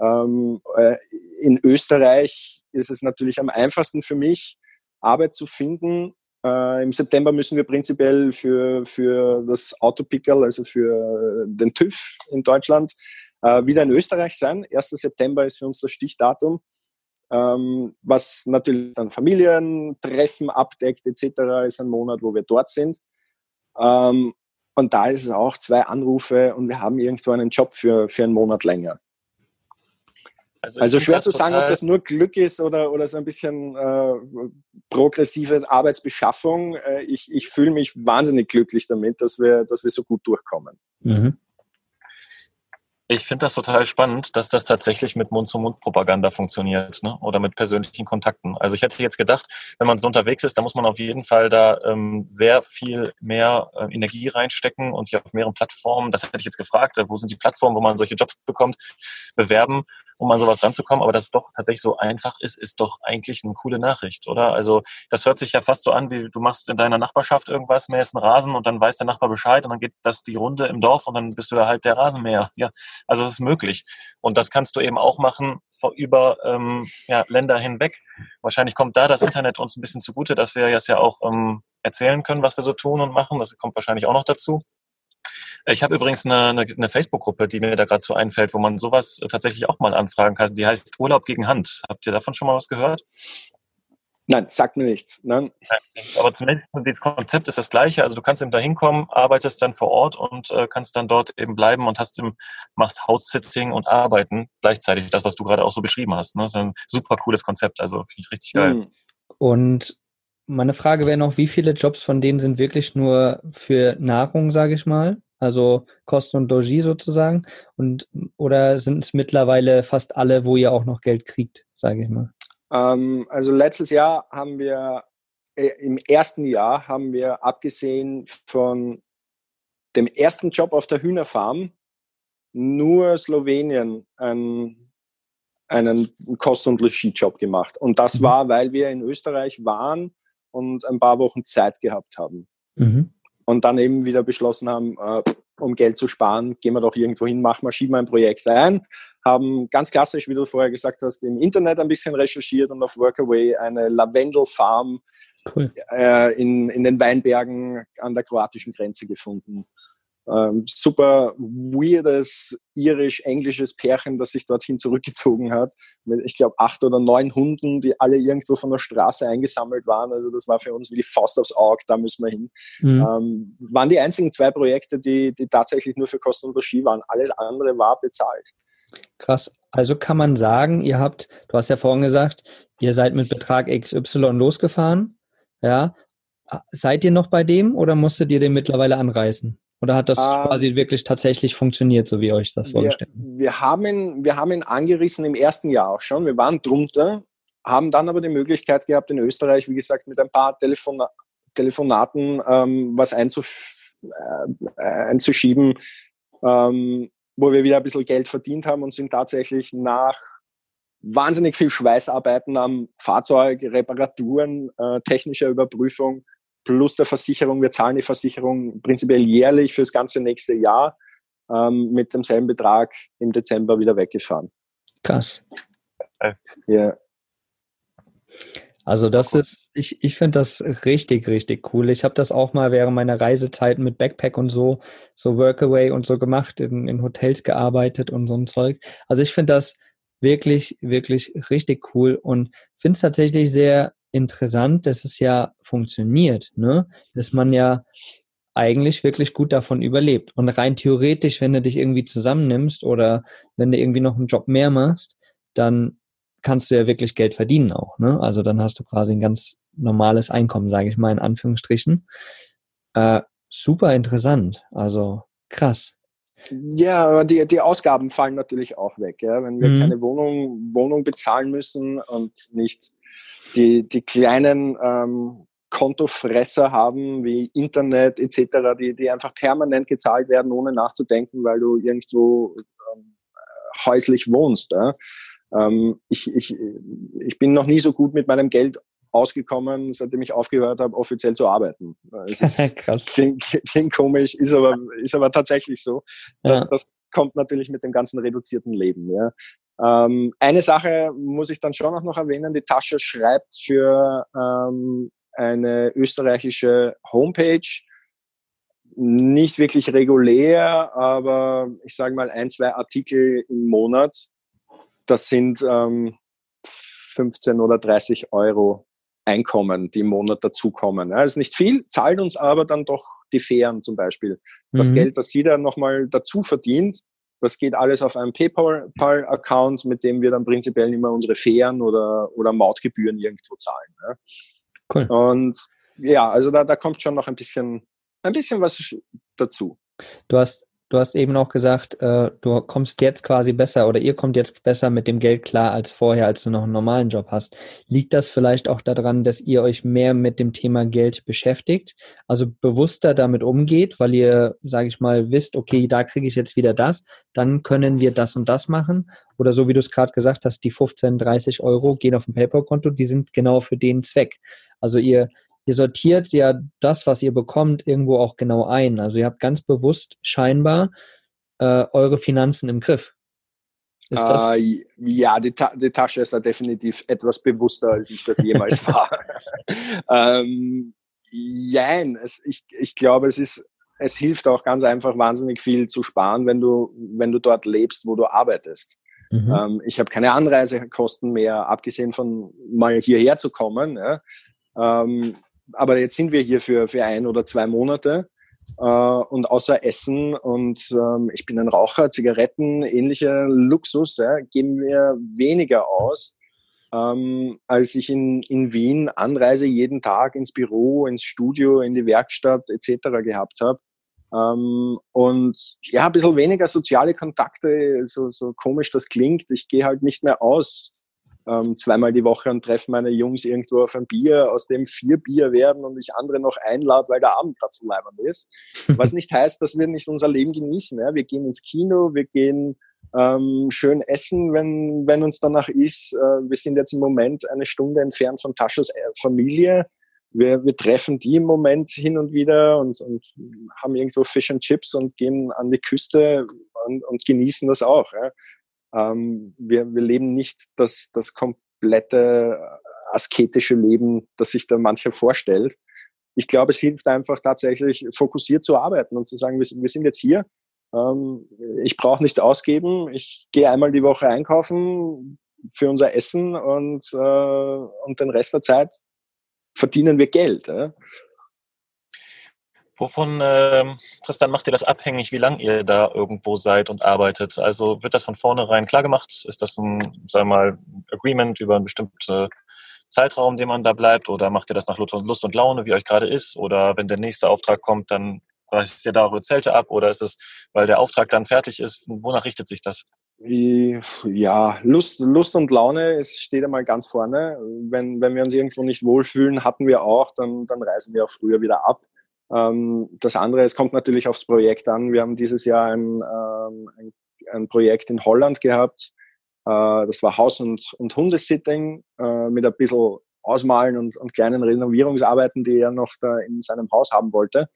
Speaker 3: Ähm, äh, in Österreich ist es natürlich am einfachsten für mich, Arbeit zu finden. Äh, Im September müssen wir prinzipiell für, für das Autopickerl, also für den TÜV in Deutschland, äh, wieder in Österreich sein. 1. September ist für uns das Stichdatum ähm, was natürlich dann Familientreffen abdeckt etc. ist ein Monat, wo wir dort sind. Ähm, und da ist es auch zwei Anrufe und wir haben irgendwo einen Job für, für einen Monat länger. Also, also schwer zu sagen, ob das nur Glück ist oder, oder so ein bisschen äh, progressive Arbeitsbeschaffung. Äh, ich ich fühle mich wahnsinnig glücklich damit, dass wir, dass wir so gut durchkommen. Mhm.
Speaker 4: Ich finde das total spannend, dass das tatsächlich mit Mund-zu-Mund-Propaganda funktioniert ne? oder mit persönlichen Kontakten. Also ich hätte jetzt gedacht, wenn man so unterwegs ist, da muss man auf jeden Fall da ähm, sehr viel mehr äh, Energie reinstecken und sich auf mehreren Plattformen, das hätte ich jetzt gefragt, wo sind die Plattformen, wo man solche Jobs bekommt, bewerben um an sowas ranzukommen. Aber dass es doch tatsächlich so einfach ist, ist doch eigentlich eine coole Nachricht, oder? Also das hört sich ja fast so an, wie du machst in deiner Nachbarschaft irgendwas, mähst einen Rasen und dann weiß der Nachbar Bescheid und dann geht das die Runde im Dorf und dann bist du da halt der Rasenmäher. Ja, also es ist möglich. Und das kannst du eben auch machen über ähm, ja, Länder hinweg. Wahrscheinlich kommt da das Internet uns ein bisschen zugute, dass wir jetzt ja auch ähm, erzählen können, was wir so tun und machen. Das kommt wahrscheinlich auch noch dazu. Ich habe übrigens eine, eine, eine Facebook-Gruppe, die mir da gerade so einfällt, wo man sowas tatsächlich auch mal anfragen kann. Die heißt Urlaub gegen Hand. Habt ihr davon schon mal was gehört?
Speaker 3: Nein, sagt mir nichts. Nein.
Speaker 4: Aber zumindest das Konzept ist das gleiche. Also du kannst eben da hinkommen, arbeitest dann vor Ort und äh, kannst dann dort eben bleiben und hast im, machst House-Sitting und arbeiten gleichzeitig. Das, was du gerade auch so beschrieben hast. Ne? Das ist ein super cooles Konzept. Also finde ich richtig geil. Hm.
Speaker 2: Und meine Frage wäre noch, wie viele Jobs von denen sind wirklich nur für Nahrung, sage ich mal? Also Kosten und Logis sozusagen? Und, oder sind es mittlerweile fast alle, wo ihr auch noch Geld kriegt, sage ich mal?
Speaker 3: Ähm, also letztes Jahr haben wir, äh, im ersten Jahr haben wir abgesehen von dem ersten Job auf der Hühnerfarm nur Slowenien einen, einen Kost- und Logis-Job gemacht. Und das mhm. war, weil wir in Österreich waren und ein paar Wochen Zeit gehabt haben. Mhm. Und dann eben wieder beschlossen haben, äh, um Geld zu sparen, gehen wir doch irgendwo hin, machen wir, schieben wir ein Projekt ein, haben ganz klassisch, wie du vorher gesagt hast, im Internet ein bisschen recherchiert und auf Workaway eine Lavendelfarm cool. äh, in, in den Weinbergen an der kroatischen Grenze gefunden ähm, super weirdes irisch-englisches Pärchen, das sich dorthin zurückgezogen hat. Mit, ich glaube, acht oder neun Hunden, die alle irgendwo von der Straße eingesammelt waren. Also das war für uns wie die Faust aufs Auge, da müssen wir hin. Mhm. Ähm, waren die einzigen zwei Projekte, die, die tatsächlich nur für Kosten und Ski waren. Alles andere war bezahlt.
Speaker 2: Krass. Also kann man sagen, ihr habt, du hast ja vorhin gesagt, ihr seid mit Betrag XY losgefahren. Ja. Seid ihr noch bei dem oder musstet ihr den mittlerweile anreißen? Oder hat das ähm, quasi wirklich tatsächlich funktioniert, so wie euch das vorgestellt?
Speaker 3: Wir, wir, haben ihn, wir haben ihn angerissen im ersten Jahr auch schon. Wir waren drunter, haben dann aber die Möglichkeit gehabt, in Österreich, wie gesagt, mit ein paar Telefon Telefonaten ähm, was einzuf äh, einzuschieben, ähm, wo wir wieder ein bisschen Geld verdient haben und sind tatsächlich nach wahnsinnig viel Schweißarbeiten am Fahrzeug, Reparaturen, äh, technischer Überprüfung plus der Versicherung. Wir zahlen die Versicherung prinzipiell jährlich fürs ganze nächste Jahr ähm, mit demselben Betrag im Dezember wieder weggefahren.
Speaker 2: Krass. Ja. Also das ist, ich, ich finde das richtig, richtig cool. Ich habe das auch mal während meiner Reisezeit mit Backpack und so, so Workaway und so gemacht, in, in Hotels gearbeitet und so ein Zeug. Also ich finde das wirklich, wirklich richtig cool und finde es tatsächlich sehr interessant, dass es ja funktioniert, ne? Dass man ja eigentlich wirklich gut davon überlebt. Und rein theoretisch, wenn du dich irgendwie zusammennimmst oder wenn du irgendwie noch einen Job mehr machst, dann kannst du ja wirklich Geld verdienen auch. Ne? Also dann hast du quasi ein ganz normales Einkommen, sage ich mal in Anführungsstrichen. Äh, super interessant. Also krass.
Speaker 3: Ja, aber die, die Ausgaben fallen natürlich auch weg. Ja? Wenn wir mhm. keine Wohnung, Wohnung bezahlen müssen und nicht die, die kleinen ähm, Kontofresser haben wie Internet etc., die, die einfach permanent gezahlt werden, ohne nachzudenken, weil du irgendwo ähm, häuslich wohnst. Ja? Ähm, ich, ich, ich bin noch nie so gut mit meinem Geld ausgekommen, seitdem ich aufgehört habe, offiziell zu arbeiten. Es ist, Krass. Klingt, klingt, komisch, ist aber, ist aber tatsächlich so. Das, ja. das kommt natürlich mit dem ganzen reduzierten Leben. Ja. Ähm, eine Sache muss ich dann schon auch noch erwähnen. Die Tasche schreibt für ähm, eine österreichische Homepage, nicht wirklich regulär, aber ich sage mal ein, zwei Artikel im Monat. Das sind ähm, 15 oder 30 Euro Einkommen, die im Monat dazukommen. Ja, ist nicht viel, zahlt uns aber dann doch die Fähren zum Beispiel. Das mhm. Geld, das sie dann nochmal dazu verdient, das geht alles auf einen PayPal-Account, mit dem wir dann prinzipiell immer unsere Fähren oder, oder Mautgebühren irgendwo zahlen. Ja. Cool. Und ja, also da, da kommt schon noch ein bisschen, ein bisschen was dazu.
Speaker 2: Du hast Du hast eben auch gesagt, äh, du kommst jetzt quasi besser oder ihr kommt jetzt besser mit dem Geld klar als vorher, als du noch einen normalen Job hast. Liegt das vielleicht auch daran, dass ihr euch mehr mit dem Thema Geld beschäftigt, also bewusster damit umgeht, weil ihr, sage ich mal, wisst, okay, da kriege ich jetzt wieder das, dann können wir das und das machen? Oder so wie du es gerade gesagt hast, die 15, 30 Euro gehen auf ein PayPal-Konto, die sind genau für den Zweck. Also ihr ihr sortiert ja das, was ihr bekommt, irgendwo auch genau ein. Also ihr habt ganz bewusst scheinbar äh, eure Finanzen im Griff.
Speaker 3: Ist das äh, ja, die, Ta die, Tasche ist da definitiv etwas bewusster, als ich das jemals war. ähm, jein, es, ich, ich glaube, es ist, es hilft auch ganz einfach wahnsinnig viel zu sparen, wenn du, wenn du dort lebst, wo du arbeitest. Mhm. Ähm, ich habe keine Anreisekosten mehr, abgesehen von mal hierher zu kommen. Ja. Ähm, aber jetzt sind wir hier für, für ein oder zwei Monate. Äh, und außer Essen und ähm, ich bin ein Raucher, Zigaretten, ähnlicher Luxus, ja, geben wir weniger aus, ähm, als ich in, in Wien Anreise jeden Tag ins Büro, ins Studio, in die Werkstatt etc. gehabt habe. Ähm, und ja, ein bisschen weniger soziale Kontakte, so, so komisch das klingt. Ich gehe halt nicht mehr aus ähm, zweimal die Woche und treffe meine Jungs irgendwo auf ein Bier, aus dem vier Bier werden und ich andere noch einlade, weil der Abend gerade so leibend ist. Was nicht heißt, dass wir nicht unser Leben genießen. Ja? Wir gehen ins Kino, wir gehen ähm, schön essen, wenn, wenn uns danach ist. Äh, wir sind jetzt im Moment eine Stunde entfernt von Taschas äh, Familie. Wir, wir treffen die im Moment hin und wieder und, und haben irgendwo Fish and Chips und gehen an die Küste und, und genießen das auch. Ja? Ähm, wir, wir leben nicht das, das komplette äh, asketische Leben, das sich da mancher vorstellt. Ich glaube, es hilft einfach tatsächlich fokussiert zu arbeiten und zu sagen, wir, wir sind jetzt hier, ähm, ich brauche nichts ausgeben, ich gehe einmal die Woche einkaufen für unser Essen und, äh, und den Rest der Zeit verdienen wir Geld. Ja?
Speaker 4: Wovon, äh, Tristan, macht ihr das abhängig, wie lange ihr da irgendwo seid und arbeitet? Also wird das von vornherein klar gemacht? Ist das ein, sagen wir mal, Agreement über einen bestimmten Zeitraum, den man da bleibt? Oder macht ihr das nach Lust und Laune, wie euch gerade ist? Oder wenn der nächste Auftrag kommt, dann reißt ihr da eure Zelte ab? Oder ist es, weil der Auftrag dann fertig ist? Wonach richtet sich das?
Speaker 3: Ja, Lust, Lust und Laune es steht einmal ganz vorne. Wenn, wenn wir uns irgendwo nicht wohlfühlen, hatten wir auch, dann, dann reisen wir auch früher wieder ab. Ähm, das andere, es kommt natürlich aufs Projekt an. Wir haben dieses Jahr ein, ähm, ein, ein Projekt in Holland gehabt. Äh, das war Haus- und, und Hundesitting äh, mit ein bisschen Ausmalen und, und kleinen Renovierungsarbeiten, die er noch da in seinem Haus haben wollte.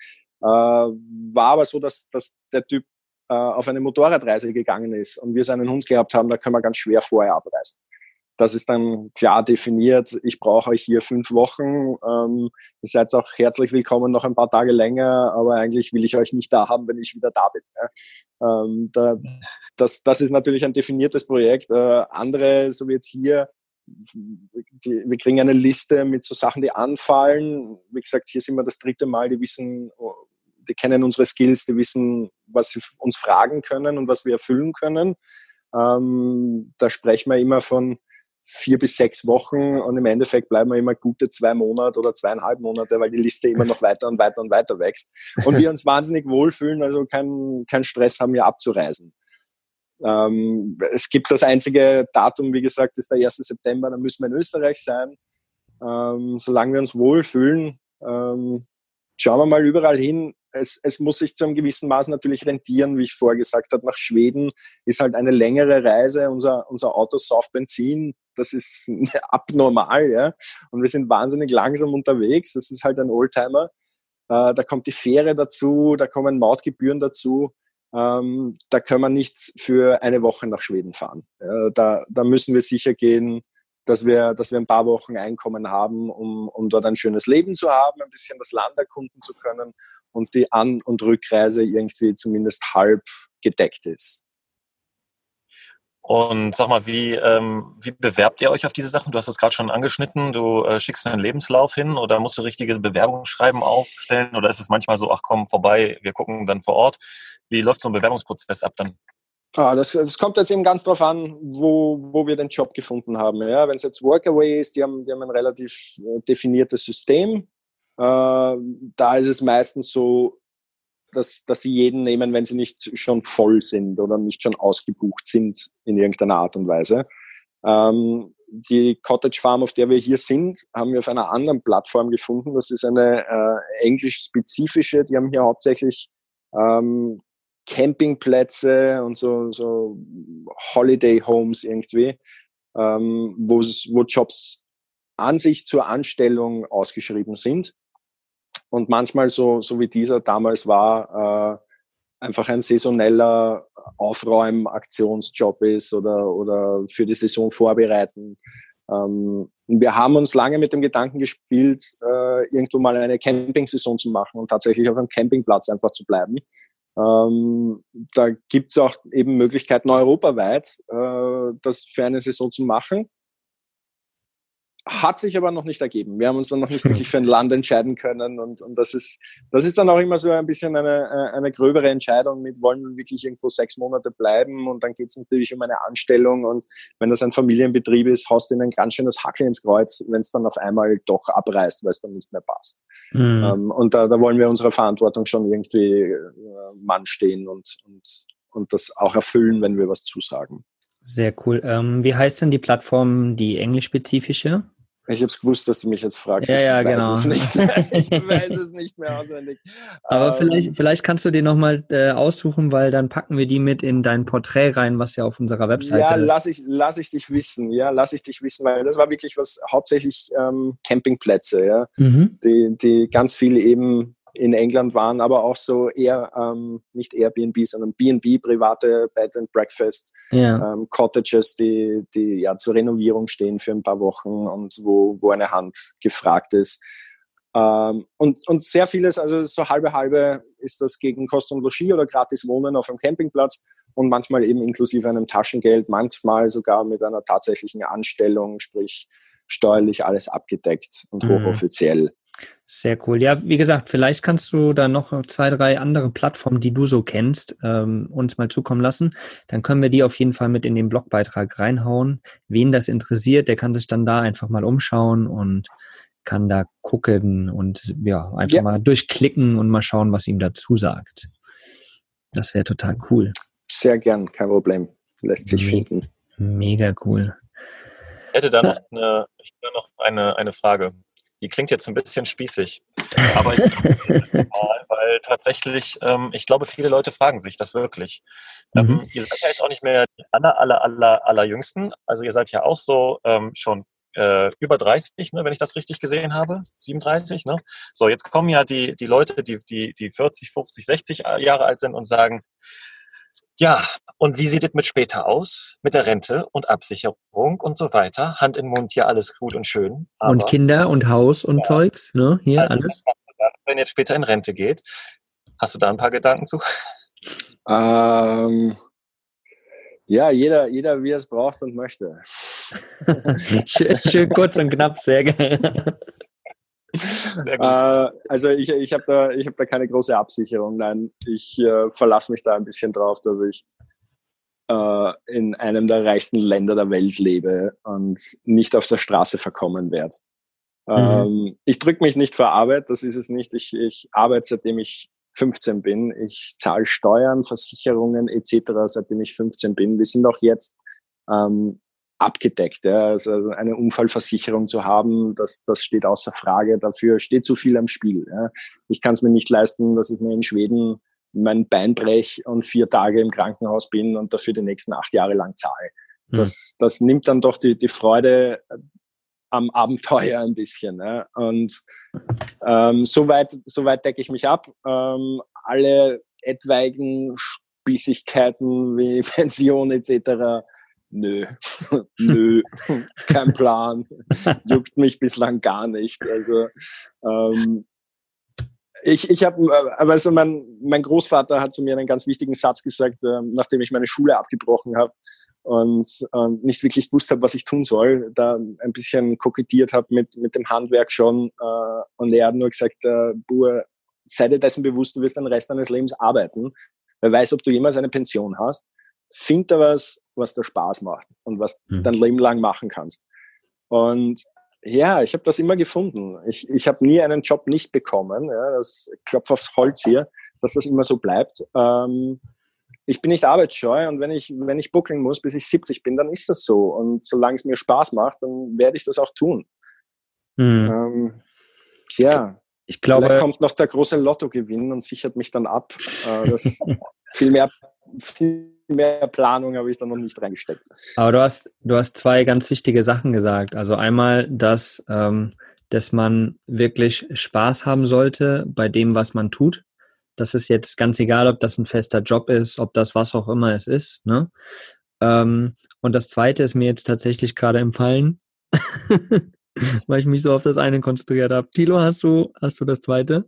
Speaker 3: Äh, war aber so, dass, dass der Typ auf eine Motorradreise gegangen ist und wir seinen Hund gehabt haben, da können wir ganz schwer vorher abreisen. Das ist dann klar definiert. Ich brauche euch hier fünf Wochen. Ähm, ihr seid auch herzlich willkommen noch ein paar Tage länger, aber eigentlich will ich euch nicht da haben, wenn ich wieder da bin. Ja. Ähm, da, das, das ist natürlich ein definiertes Projekt. Äh, andere, so wie jetzt hier, die, wir kriegen eine Liste mit so Sachen, die anfallen. Wie gesagt, hier sind wir das dritte Mal, die wissen, die kennen unsere Skills, die wissen, was sie uns fragen können und was wir erfüllen können. Ähm, da sprechen wir immer von vier bis sechs Wochen und im Endeffekt bleiben wir immer gute zwei Monate oder zweieinhalb Monate, weil die Liste immer noch weiter und weiter und weiter wächst. Und wir uns wahnsinnig wohlfühlen, also keinen kein Stress haben, hier abzureisen. Ähm, es gibt das einzige Datum, wie gesagt, ist der 1. September, dann müssen wir in Österreich sein. Ähm, solange wir uns wohlfühlen, ähm, schauen wir mal überall hin, es, es muss sich zu einem gewissen Maß natürlich rentieren, wie ich vorher gesagt habe. Nach Schweden ist halt eine längere Reise. Unser, unser Auto sauft Benzin. Das ist abnormal, ja. Und wir sind wahnsinnig langsam unterwegs. Das ist halt ein Oldtimer. Äh, da kommt die Fähre dazu, da kommen Mautgebühren dazu. Ähm, da können wir nicht für eine Woche nach Schweden fahren. Da, da müssen wir sicher gehen, dass wir, dass wir ein paar Wochen Einkommen haben, um, um dort ein schönes Leben zu haben, ein bisschen das Land erkunden zu können und die An- und Rückreise irgendwie zumindest halb gedeckt ist.
Speaker 4: Und sag mal, wie, ähm, wie bewerbt ihr euch auf diese Sachen? Du hast es gerade schon angeschnitten. Du äh, schickst einen Lebenslauf hin oder musst du richtiges Bewerbungsschreiben aufstellen? Oder ist es manchmal so, ach komm, vorbei, wir gucken dann vor Ort? Wie läuft so ein Bewerbungsprozess ab dann?
Speaker 3: Ah, das, das kommt jetzt eben ganz drauf an, wo, wo wir den Job gefunden haben. Ja, Wenn es jetzt Workaway ist, die haben, die haben ein relativ äh, definiertes System. Äh, da ist es meistens so, dass, dass sie jeden nehmen, wenn sie nicht schon voll sind oder nicht schon ausgebucht sind in irgendeiner Art und Weise. Ähm, die Cottage Farm, auf der wir hier sind, haben wir auf einer anderen Plattform gefunden. Das ist eine äh, englisch-spezifische. Die haben hier hauptsächlich ähm, Campingplätze und so, so Holiday Homes irgendwie, ähm, wo, Jobs an sich zur Anstellung ausgeschrieben sind. Und manchmal, so, so wie dieser damals war, äh, einfach ein saisoneller Aufräumaktionsjob ist oder, oder für die Saison vorbereiten. Ähm, wir haben uns lange mit dem Gedanken gespielt, äh, irgendwo mal eine Camping-Saison zu machen und tatsächlich auf einem Campingplatz einfach zu bleiben. Ähm, da gibt es auch eben Möglichkeiten europaweit, äh, das für eine Saison zu machen. Hat sich aber noch nicht ergeben. Wir haben uns dann noch nicht wirklich für ein Land entscheiden können. Und, und das, ist, das ist dann auch immer so ein bisschen eine, äh, eine gröbere Entscheidung mit, wollen wir wirklich irgendwo sechs Monate bleiben? Und dann geht es natürlich um eine Anstellung. Und wenn das ein Familienbetrieb ist, haust du ihnen ein ganz schönes Hackel ins Kreuz, wenn es dann auf einmal doch abreißt, weil es dann nicht mehr passt. Mhm. Ähm, und da, da wollen wir unserer Verantwortung schon irgendwie äh, Mann stehen und, und, und das auch erfüllen, wenn wir was zusagen.
Speaker 2: Sehr cool. Ähm, wie heißt denn die Plattform, die englischspezifische?
Speaker 3: Ich habe es gewusst, dass du mich jetzt fragst.
Speaker 2: Ja, ja, genau.
Speaker 3: ich weiß es nicht mehr auswendig.
Speaker 2: Aber ähm, vielleicht, vielleicht kannst du die nochmal äh, aussuchen, weil dann packen wir die mit in dein Porträt rein, was ja auf unserer Webseite
Speaker 3: ist. Ja, lass ich, lass ich dich wissen. Ja, lass ich dich wissen, weil das war wirklich was, hauptsächlich ähm, Campingplätze, ja, mhm. die, die ganz viel eben in England waren, aber auch so eher ähm, nicht Airbnb, sondern B&B, private Bed and Breakfast, ja. ähm, Cottages, die, die ja zur Renovierung stehen für ein paar Wochen und wo, wo eine Hand gefragt ist. Ähm, und, und sehr vieles, also so halbe halbe ist das gegen Kost und Logis oder gratis Wohnen auf einem Campingplatz und manchmal eben inklusive einem Taschengeld, manchmal sogar mit einer tatsächlichen Anstellung, sprich steuerlich alles abgedeckt und mhm. hochoffiziell.
Speaker 2: Sehr cool. Ja, wie gesagt, vielleicht kannst du da noch zwei, drei andere Plattformen, die du so kennst, ähm, uns mal zukommen lassen. Dann können wir die auf jeden Fall mit in den Blogbeitrag reinhauen. Wen das interessiert, der kann sich dann da einfach mal umschauen und kann da gucken und ja, einfach ja. mal durchklicken und mal schauen, was ihm dazu sagt. Das wäre total cool.
Speaker 3: Sehr gern, kein Problem. Lässt sich Me finden.
Speaker 2: Mega cool.
Speaker 4: Ich hätte da noch eine, ich hätte noch eine, eine Frage die klingt jetzt ein bisschen spießig, aber ich, weil tatsächlich, ähm, ich glaube, viele Leute fragen sich das wirklich. Ähm, mhm. ihr seid ja jetzt auch nicht mehr die aller, aller, aller, aller Jüngsten. Also ihr seid ja auch so ähm, schon äh, über 30, ne, wenn ich das richtig gesehen habe, 37. Ne? So, jetzt kommen ja die, die Leute, die, die, die 40, 50, 60 Jahre alt sind und sagen, ja, und wie sieht es mit später aus? Mit der Rente und Absicherung und so weiter. Hand in Mund, ja, alles gut und schön.
Speaker 2: und Kinder und Haus und ja. Zeugs, ne? Hier also, alles.
Speaker 4: Wenn jetzt später in Rente geht, hast du da ein paar Gedanken zu?
Speaker 3: Ähm, ja, jeder, jeder wie er es braucht und möchte.
Speaker 2: schön, schön kurz und knapp, sehr geil.
Speaker 3: Äh, also ich, ich habe da, hab da keine große Absicherung. Nein, ich äh, verlasse mich da ein bisschen drauf, dass ich äh, in einem der reichsten Länder der Welt lebe und nicht auf der Straße verkommen werde. Mhm. Ähm, ich drücke mich nicht vor Arbeit, das ist es nicht. Ich, ich arbeite seitdem ich 15 bin. Ich zahle Steuern, Versicherungen etc. seitdem ich 15 bin. Wir sind auch jetzt ähm, abgedeckt. Ja. Also eine Unfallversicherung zu haben, das, das steht außer Frage. Dafür steht zu viel am Spiel. Ja. Ich kann es mir nicht leisten, dass ich mir in Schweden mein Bein brech und vier Tage im Krankenhaus bin und dafür die nächsten acht Jahre lang zahle. Hm. Das, das nimmt dann doch die, die Freude am Abenteuer ein bisschen. Ja. Und ähm, soweit so weit decke ich mich ab. Ähm, alle etwaigen Spießigkeiten wie Pension etc nö, nö, kein Plan, juckt mich bislang gar nicht. Also ähm, ich, ich habe, äh, also mein, mein Großvater hat zu mir einen ganz wichtigen Satz gesagt, äh, nachdem ich meine Schule abgebrochen habe und äh, nicht wirklich gewusst habe, was ich tun soll, da ein bisschen kokettiert habe mit, mit dem Handwerk schon äh, und er hat nur gesagt, äh, Bur, sei dir dessen bewusst, du wirst den Rest deines Lebens arbeiten. Wer weiß, ob du jemals eine Pension hast find da was, was dir Spaß macht und was mhm. dein Leben lang machen kannst. Und ja, ich habe das immer gefunden. Ich, ich habe nie einen Job nicht bekommen. Ja, das klopft aufs Holz hier. dass das immer so bleibt. Ähm, ich bin nicht arbeitsscheu und wenn ich, wenn ich buckeln muss, bis ich 70 bin, dann ist das so. Und solange es mir Spaß macht, dann werde ich das auch tun. Mhm. Ähm, ja. Ich glaube, Vielleicht kommt noch der große Lottogewinn und sichert mich dann ab. Äh, viel mehr, viel mehr Planung habe ich da noch nicht reingesteckt.
Speaker 2: Aber du hast, du hast zwei ganz wichtige Sachen gesagt. Also einmal, dass, ähm, dass man wirklich Spaß haben sollte bei dem, was man tut. Das ist jetzt ganz egal, ob das ein fester Job ist, ob das was auch immer es ist. Ne? Ähm, und das zweite ist mir jetzt tatsächlich gerade empfallen, weil ich mich so auf das eine konzentriert habe. Tilo, hast du, hast du das zweite?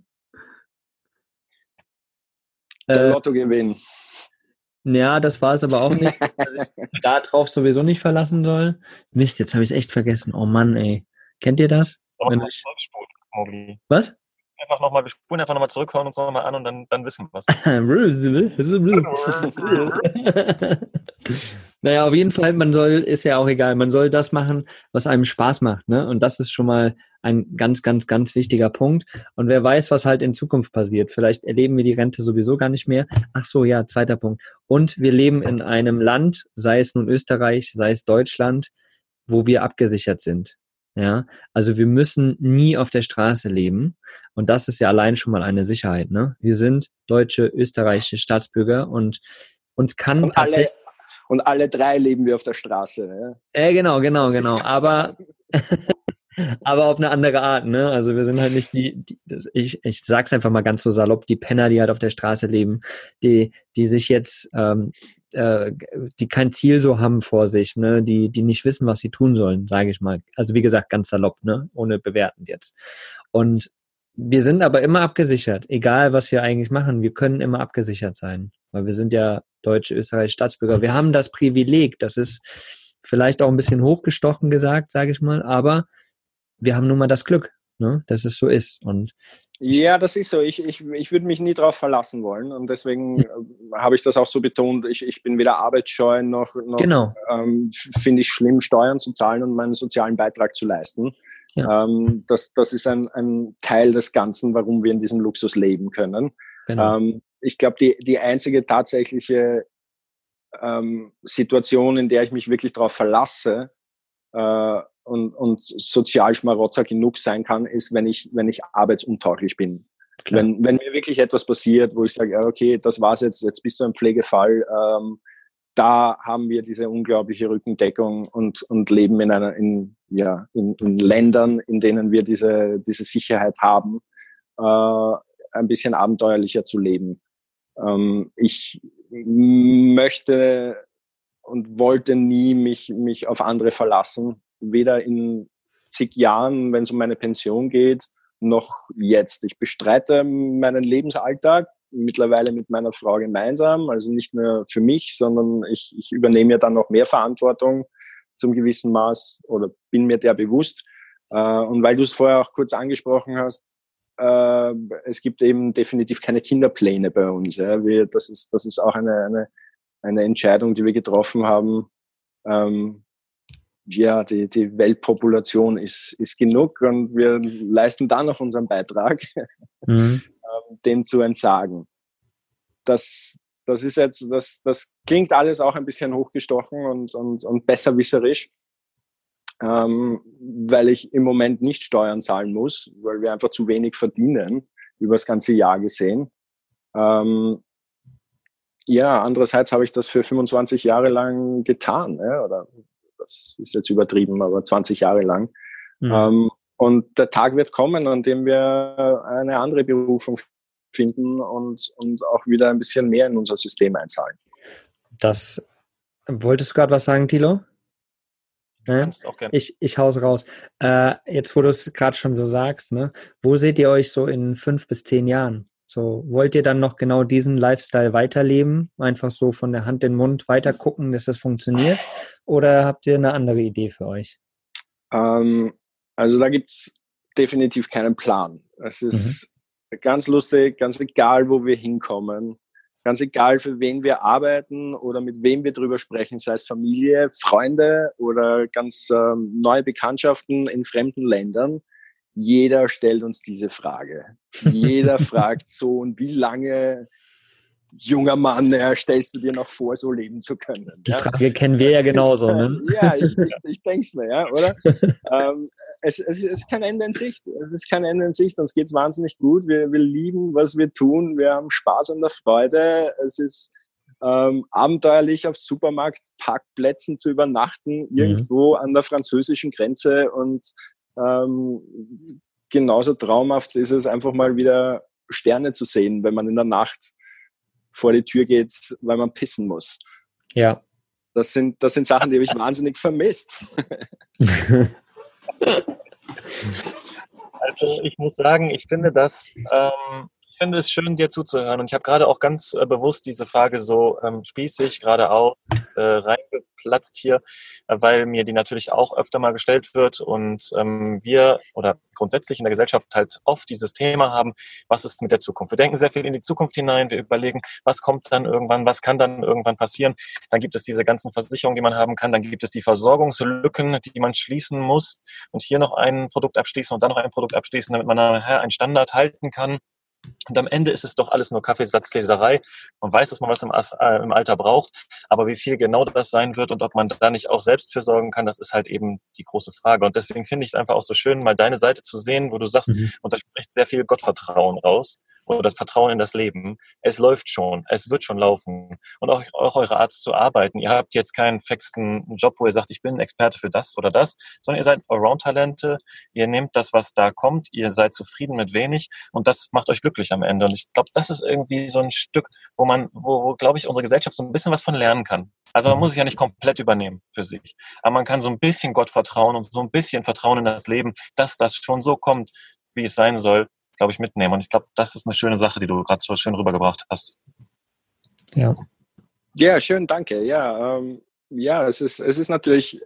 Speaker 3: Der äh, Lotto gewinnen.
Speaker 2: Ja, das war es aber auch nicht, dass ich darauf sowieso nicht verlassen soll. Mist, jetzt habe ich es echt vergessen. Oh Mann, ey. Kennt ihr das? Ich... Was?
Speaker 4: Einfach nochmal, wir spulen einfach nochmal zurück, hören uns nochmal an und dann, dann wissen wir
Speaker 2: es. naja, auf jeden Fall, man soll, ist ja auch egal, man soll das machen, was einem Spaß macht. Ne? Und das ist schon mal ein ganz, ganz, ganz wichtiger Punkt. Und wer weiß, was halt in Zukunft passiert. Vielleicht erleben wir die Rente sowieso gar nicht mehr. Ach so, ja, zweiter Punkt. Und wir leben in einem Land, sei es nun Österreich, sei es Deutschland, wo wir abgesichert sind. Ja, also wir müssen nie auf der Straße leben. Und das ist ja allein schon mal eine Sicherheit. Ne? Wir sind deutsche, österreichische Staatsbürger und uns kann und tatsächlich.
Speaker 3: Alle, und alle drei leben wir auf der Straße. Ja?
Speaker 2: Äh, genau, genau, genau. Aber, aber auf eine andere Art. Ne? Also wir sind halt nicht die, die, ich, ich sag's einfach mal ganz so salopp, die Penner, die halt auf der Straße leben, die, die sich jetzt ähm, äh, die kein Ziel so haben vor sich, ne, die, die nicht wissen, was sie tun sollen, sage ich mal. Also wie gesagt, ganz salopp, ne, ohne bewertend jetzt. Und wir sind aber immer abgesichert, egal was wir eigentlich machen, wir können immer abgesichert sein, weil wir sind ja deutsche, österreichische Staatsbürger. Wir haben das Privileg, das ist vielleicht auch ein bisschen hochgestochen gesagt, sage ich mal, aber wir haben nun mal das Glück, ne, dass es so ist. Und
Speaker 3: ja, das ist so. Ich, ich, ich würde mich nie darauf verlassen wollen. Und deswegen äh, habe ich das auch so betont. Ich, ich bin weder arbeitsscheu noch, noch
Speaker 2: genau.
Speaker 3: ähm, finde ich schlimm, Steuern zu zahlen und meinen sozialen Beitrag zu leisten. Ja. Ähm, das, das ist ein, ein Teil des Ganzen, warum wir in diesem Luxus leben können. Genau. Ähm, ich glaube, die, die einzige tatsächliche ähm, Situation, in der ich mich wirklich darauf verlasse, äh, und, und sozial Schmarotzer genug sein kann, ist, wenn ich, wenn ich arbeitsuntauglich bin. Wenn, wenn mir wirklich etwas passiert, wo ich sage, okay, das war's jetzt, jetzt bist du ein Pflegefall, ähm, da haben wir diese unglaubliche Rückendeckung und, und leben in einer, in, ja, in, in Ländern, in denen wir diese, diese Sicherheit haben, äh, ein bisschen abenteuerlicher zu leben. Ähm, ich möchte und wollte nie mich, mich auf andere verlassen weder in zig Jahren, wenn es um meine Pension geht, noch jetzt. Ich bestreite meinen Lebensalltag mittlerweile mit meiner Frau gemeinsam, also nicht nur für mich, sondern ich, ich übernehme ja dann noch mehr Verantwortung zum gewissen Maß oder bin mir der bewusst. Äh, und weil du es vorher auch kurz angesprochen hast, äh, es gibt eben definitiv keine Kinderpläne bei uns. Wir, das, ist, das ist auch eine, eine, eine Entscheidung, die wir getroffen haben, ähm, ja, die, die Weltpopulation ist, ist genug und wir leisten dann noch unseren Beitrag, mhm. Ähm, dem zu entsagen. Das, das ist jetzt, das, das klingt alles auch ein bisschen hochgestochen und, und, und besserwisserisch, ähm, weil ich im Moment nicht Steuern zahlen muss, weil wir einfach zu wenig verdienen, über das ganze Jahr gesehen. Ähm, ja, andererseits habe ich das für 25 Jahre lang getan, ja, oder das ist jetzt übertrieben, aber 20 Jahre lang. Mhm. Ähm, und der Tag wird kommen, an dem wir eine andere Berufung finden und, und auch wieder ein bisschen mehr in unser System einzahlen.
Speaker 2: Das wolltest du gerade was sagen, Thilo? Ne? Ich, ich hau's raus. Äh, jetzt, wo du es gerade schon so sagst, ne? wo seht ihr euch so in fünf bis zehn Jahren? So, wollt ihr dann noch genau diesen Lifestyle weiterleben? Einfach so von der Hand in den Mund weiter gucken, dass das funktioniert? Oder habt ihr eine andere Idee für euch?
Speaker 3: Ähm, also da gibt es definitiv keinen Plan. Es ist mhm. ganz lustig, ganz egal, wo wir hinkommen, ganz egal, für wen wir arbeiten oder mit wem wir drüber sprechen, sei es Familie, Freunde oder ganz ähm, neue Bekanntschaften in fremden Ländern jeder stellt uns diese Frage. Jeder fragt so, und wie lange junger Mann, ja, stellst du dir noch vor, so leben zu können?
Speaker 2: Die Frage kennen wir das ja genauso. Ist, ne?
Speaker 3: Ja, ich, ich, ich denke es mir, ja, oder? ähm, es, es, es ist kein Ende in Sicht. Es ist kein Ende in Sicht. Uns geht es wahnsinnig gut. Wir, wir lieben, was wir tun. Wir haben Spaß an der Freude. Es ist ähm, abenteuerlich auf Supermarktparkplätzen zu übernachten, mhm. irgendwo an der französischen Grenze und ähm, genauso traumhaft ist es einfach mal wieder Sterne zu sehen, wenn man in der Nacht vor die Tür geht, weil man pissen muss.
Speaker 2: Ja.
Speaker 3: Das sind, das sind Sachen, die habe ich wahnsinnig vermisst.
Speaker 4: Also ich muss sagen, ich finde das ähm, finde es schön, dir zuzuhören. Und ich habe gerade auch ganz äh, bewusst diese Frage so ähm, spießig geradeaus äh, reingeplatzt hier, äh, weil mir die natürlich auch öfter mal gestellt wird und ähm, wir oder grundsätzlich in der Gesellschaft halt oft dieses Thema haben, was ist mit der Zukunft. Wir denken sehr viel in die Zukunft hinein, wir überlegen, was kommt dann irgendwann, was kann dann irgendwann passieren. Dann gibt es diese ganzen Versicherungen, die man haben kann, dann gibt es die Versorgungslücken, die man schließen muss und hier noch ein Produkt abschließen und dann noch ein Produkt abschließen, damit man nachher einen Standard halten kann. Und am Ende ist es doch alles nur Kaffeesatzleserei. Man weiß, dass man was im, äh, im, Alter braucht, aber wie viel genau das sein wird und ob man da nicht auch selbst für sorgen kann, das ist halt eben die große Frage. Und deswegen finde ich es einfach auch so schön, mal deine Seite zu sehen, wo du sagst, mhm. und da spricht sehr viel Gottvertrauen raus oder Vertrauen in das Leben. Es läuft schon, es wird schon laufen. Und auch, auch eure Art zu arbeiten. Ihr habt jetzt keinen fixen Job, wo ihr sagt, ich bin Experte für das oder das, sondern ihr seid Allround-Talente, ihr nehmt das, was da kommt, ihr seid zufrieden mit wenig und das macht euch glücklich am Ende. Und ich glaube, das ist irgendwie so ein Stück, wo man, wo, wo glaube ich, unsere Gesellschaft so ein bisschen was von lernen kann. Also man muss es ja nicht komplett übernehmen für sich. Aber man kann so ein bisschen Gott vertrauen und so ein bisschen Vertrauen in das Leben, dass das schon so kommt, wie es sein soll glaube ich, mitnehmen. Und ich glaube, das ist eine schöne Sache, die du gerade so schön rübergebracht hast.
Speaker 3: Ja. Ja, schön, danke. Ja, ähm, ja es, ist, es ist natürlich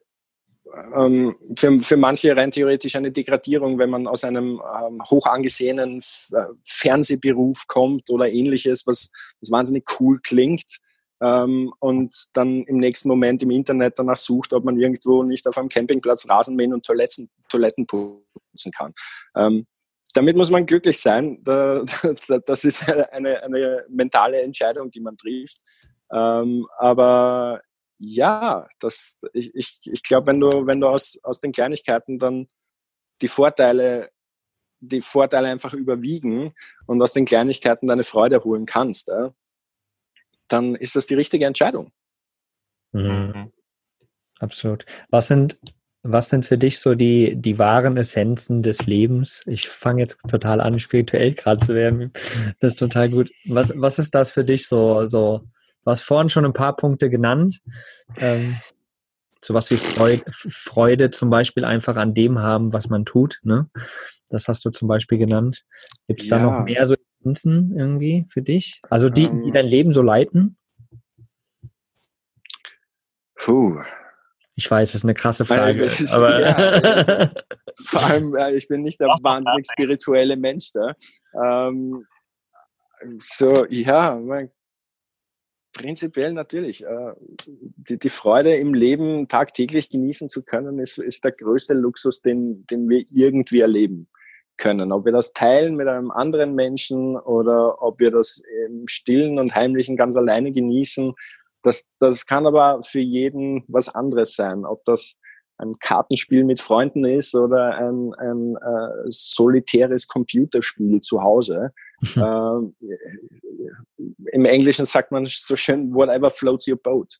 Speaker 3: ähm, für, für manche rein theoretisch eine Degradierung, wenn man aus einem ähm, hoch angesehenen äh, Fernsehberuf kommt oder ähnliches, was, was wahnsinnig cool klingt. Ähm, und dann im nächsten Moment im Internet danach sucht, ob man irgendwo nicht auf einem Campingplatz Rasen mähen und Toiletten, Toiletten putzen kann. Damit muss man glücklich sein. Das ist eine, eine mentale Entscheidung, die man trifft. Ähm, aber ja, das, ich, ich, ich glaube, wenn du, wenn du aus, aus den Kleinigkeiten dann die Vorteile, die Vorteile einfach überwiegen und aus den Kleinigkeiten deine Freude holen kannst, dann ist das die richtige Entscheidung.
Speaker 2: Mhm. Absolut. Was sind was sind für dich so die, die wahren Essenzen des Lebens? Ich fange jetzt total an, spirituell gerade zu werden. Das ist total gut. Was, was ist das für dich so? so du hast vorhin schon ein paar Punkte genannt. Ähm, was wie Freude, Freude zum Beispiel einfach an dem haben, was man tut. Ne? Das hast du zum Beispiel genannt. Gibt es ja. da noch mehr so Essenzen irgendwie für dich? Also die, die ähm. dein Leben so leiten?
Speaker 3: Puh,
Speaker 2: ich weiß, das ist eine krasse Frage. Ist, aber ja,
Speaker 3: vor allem, ich bin nicht der wahnsinnig spirituelle Mensch da. Ähm, so, ja, mein, prinzipiell natürlich. Äh, die, die, Freude im Leben tagtäglich genießen zu können, ist, ist der größte Luxus, den, den wir irgendwie erleben können. Ob wir das teilen mit einem anderen Menschen oder ob wir das im Stillen und Heimlichen ganz alleine genießen das, das kann aber für jeden was anderes sein. Ob das ein Kartenspiel mit Freunden ist oder ein, ein äh, solitäres Computerspiel zu Hause. ähm, Im Englischen sagt man so schön, whatever floats your boat.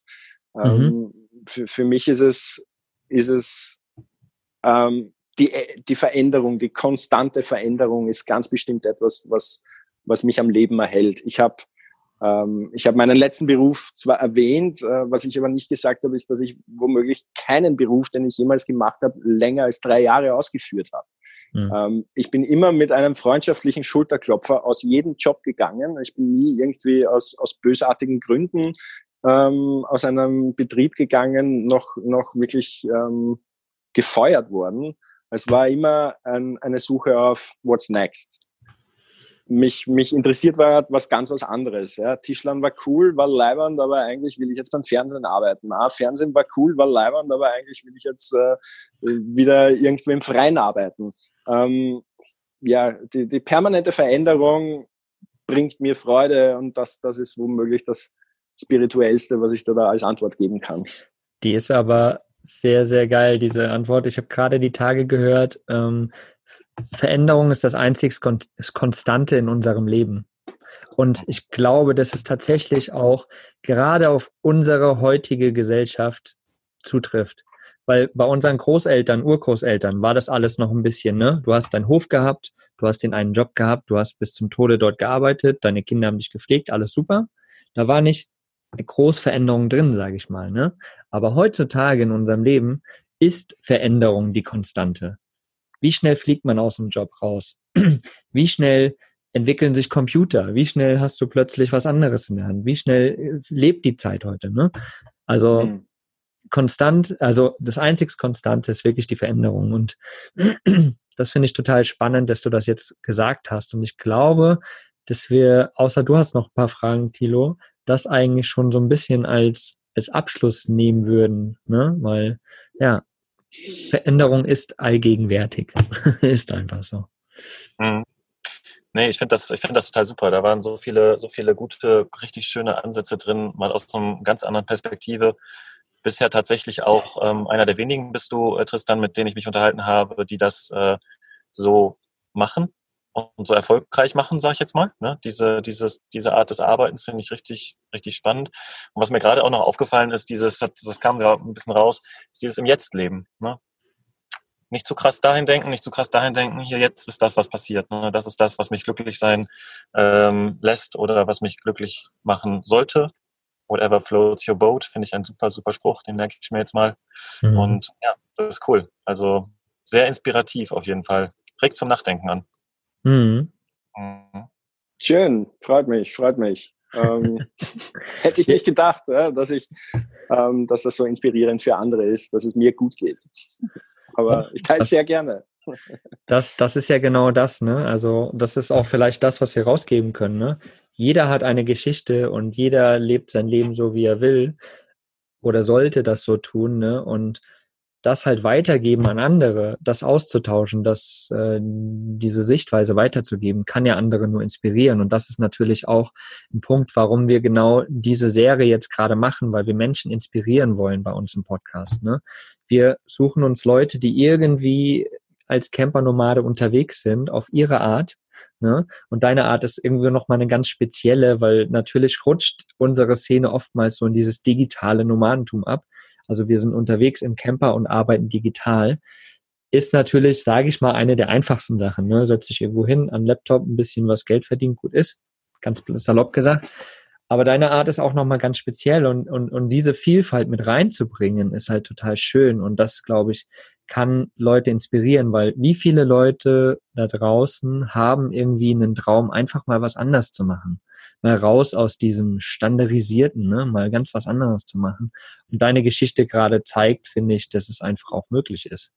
Speaker 3: Ähm, mhm. für, für mich ist es, ist es ähm, die, die Veränderung, die konstante Veränderung ist ganz bestimmt etwas, was, was mich am Leben erhält. Ich habe ich habe meinen letzten Beruf zwar erwähnt, äh, was ich aber nicht gesagt habe, ist, dass ich womöglich keinen Beruf, den ich jemals gemacht habe, länger als drei Jahre ausgeführt habe. Mhm. Ähm, ich bin immer mit einem freundschaftlichen Schulterklopfer aus jedem Job gegangen. Ich bin nie irgendwie aus, aus bösartigen Gründen ähm, aus einem Betrieb gegangen, noch, noch wirklich ähm, gefeuert worden. Es war immer ein, eine Suche auf What's Next. Mich, mich interessiert war was ganz was anderes. Ja. Tischlern war cool, war leibend, aber eigentlich will ich jetzt beim Fernsehen arbeiten. Ah, Fernsehen war cool, war leibend, aber eigentlich will ich jetzt äh, wieder irgendwo im Freien arbeiten. Ähm, ja, die, die permanente Veränderung bringt mir Freude und das, das ist womöglich das Spirituellste, was ich da, da als Antwort geben kann.
Speaker 2: Die ist aber sehr, sehr geil, diese Antwort. Ich habe gerade die Tage gehört, ähm, Veränderung ist das einzig Konstante in unserem Leben. Und ich glaube, dass es tatsächlich auch gerade auf unsere heutige Gesellschaft zutrifft. Weil bei unseren Großeltern, Urgroßeltern war das alles noch ein bisschen, ne? Du hast deinen Hof gehabt, du hast den einen Job gehabt, du hast bis zum Tode dort gearbeitet, deine Kinder haben dich gepflegt, alles super. Da war nicht eine Großveränderung drin, sage ich mal, ne? Aber heutzutage in unserem Leben ist Veränderung die Konstante. Wie schnell fliegt man aus dem Job raus? Wie schnell entwickeln sich Computer? Wie schnell hast du plötzlich was anderes in der Hand? Wie schnell äh, lebt die Zeit heute? Ne? Also mhm. konstant, also das einzig Konstante ist wirklich die Veränderung. Und das finde ich total spannend, dass du das jetzt gesagt hast. Und ich glaube, dass wir, außer du hast noch ein paar Fragen, Tilo, das eigentlich schon so ein bisschen als, als Abschluss nehmen würden. Ne? Weil, ja, Veränderung ist allgegenwärtig. ist einfach so.
Speaker 4: Mhm. Nee, ich finde das, ich finde das total super. Da waren so viele, so viele gute, richtig schöne Ansätze drin, mal aus einer ganz anderen Perspektive. Bisher tatsächlich auch ähm, einer der wenigen bist du, äh, Tristan, mit denen ich mich unterhalten habe, die das äh, so machen und so erfolgreich machen, sage ich jetzt mal. Ne? Diese, dieses, diese Art des Arbeitens finde ich richtig, richtig spannend. Und was mir gerade auch noch aufgefallen ist, dieses, das kam gerade ein bisschen raus, ist dieses im Jetzt leben. Ne? Nicht zu krass dahin denken, nicht zu krass dahin denken, hier jetzt ist das, was passiert. Ne? Das ist das, was mich glücklich sein ähm, lässt oder was mich glücklich machen sollte. Whatever floats your boat, finde ich ein super, super Spruch, den merke ich mir jetzt mal. Mhm. Und ja, das ist cool. Also sehr inspirativ auf jeden Fall. Regt zum Nachdenken an.
Speaker 3: Mhm. Schön, freut mich, freut mich. ähm, hätte ich nicht gedacht, ja, dass ich, ähm, dass das so inspirierend für andere ist, dass es mir gut geht. Aber ich teile es sehr gerne.
Speaker 2: Das, das ist ja genau das, ne? Also, das ist auch vielleicht das, was wir rausgeben können, ne? Jeder hat eine Geschichte und jeder lebt sein Leben so, wie er will oder sollte das so tun, ne? Und das halt weitergeben an andere, das auszutauschen, das, äh, diese Sichtweise weiterzugeben, kann ja andere nur inspirieren. Und das ist natürlich auch ein Punkt, warum wir genau diese Serie jetzt gerade machen, weil wir Menschen inspirieren wollen bei uns im Podcast. Ne? Wir suchen uns Leute, die irgendwie als Camper-Nomade unterwegs sind, auf ihre Art. Ne? Und deine Art ist irgendwie nochmal eine ganz spezielle, weil natürlich rutscht unsere Szene oftmals so in dieses digitale Nomadentum ab also wir sind unterwegs im Camper und arbeiten digital, ist natürlich, sage ich mal, eine der einfachsten Sachen. Ne? Setz dich irgendwo hin, an Laptop ein bisschen was Geld verdienen, gut ist, ganz salopp gesagt. Aber deine Art ist auch nochmal ganz speziell und, und, und diese Vielfalt mit reinzubringen, ist halt total schön. Und das, glaube ich, kann Leute inspirieren, weil wie viele Leute da draußen haben irgendwie einen Traum, einfach mal was anders zu machen mal raus aus diesem Standardisierten, ne? mal ganz was anderes zu machen. Und deine Geschichte gerade zeigt, finde ich, dass es einfach auch möglich ist.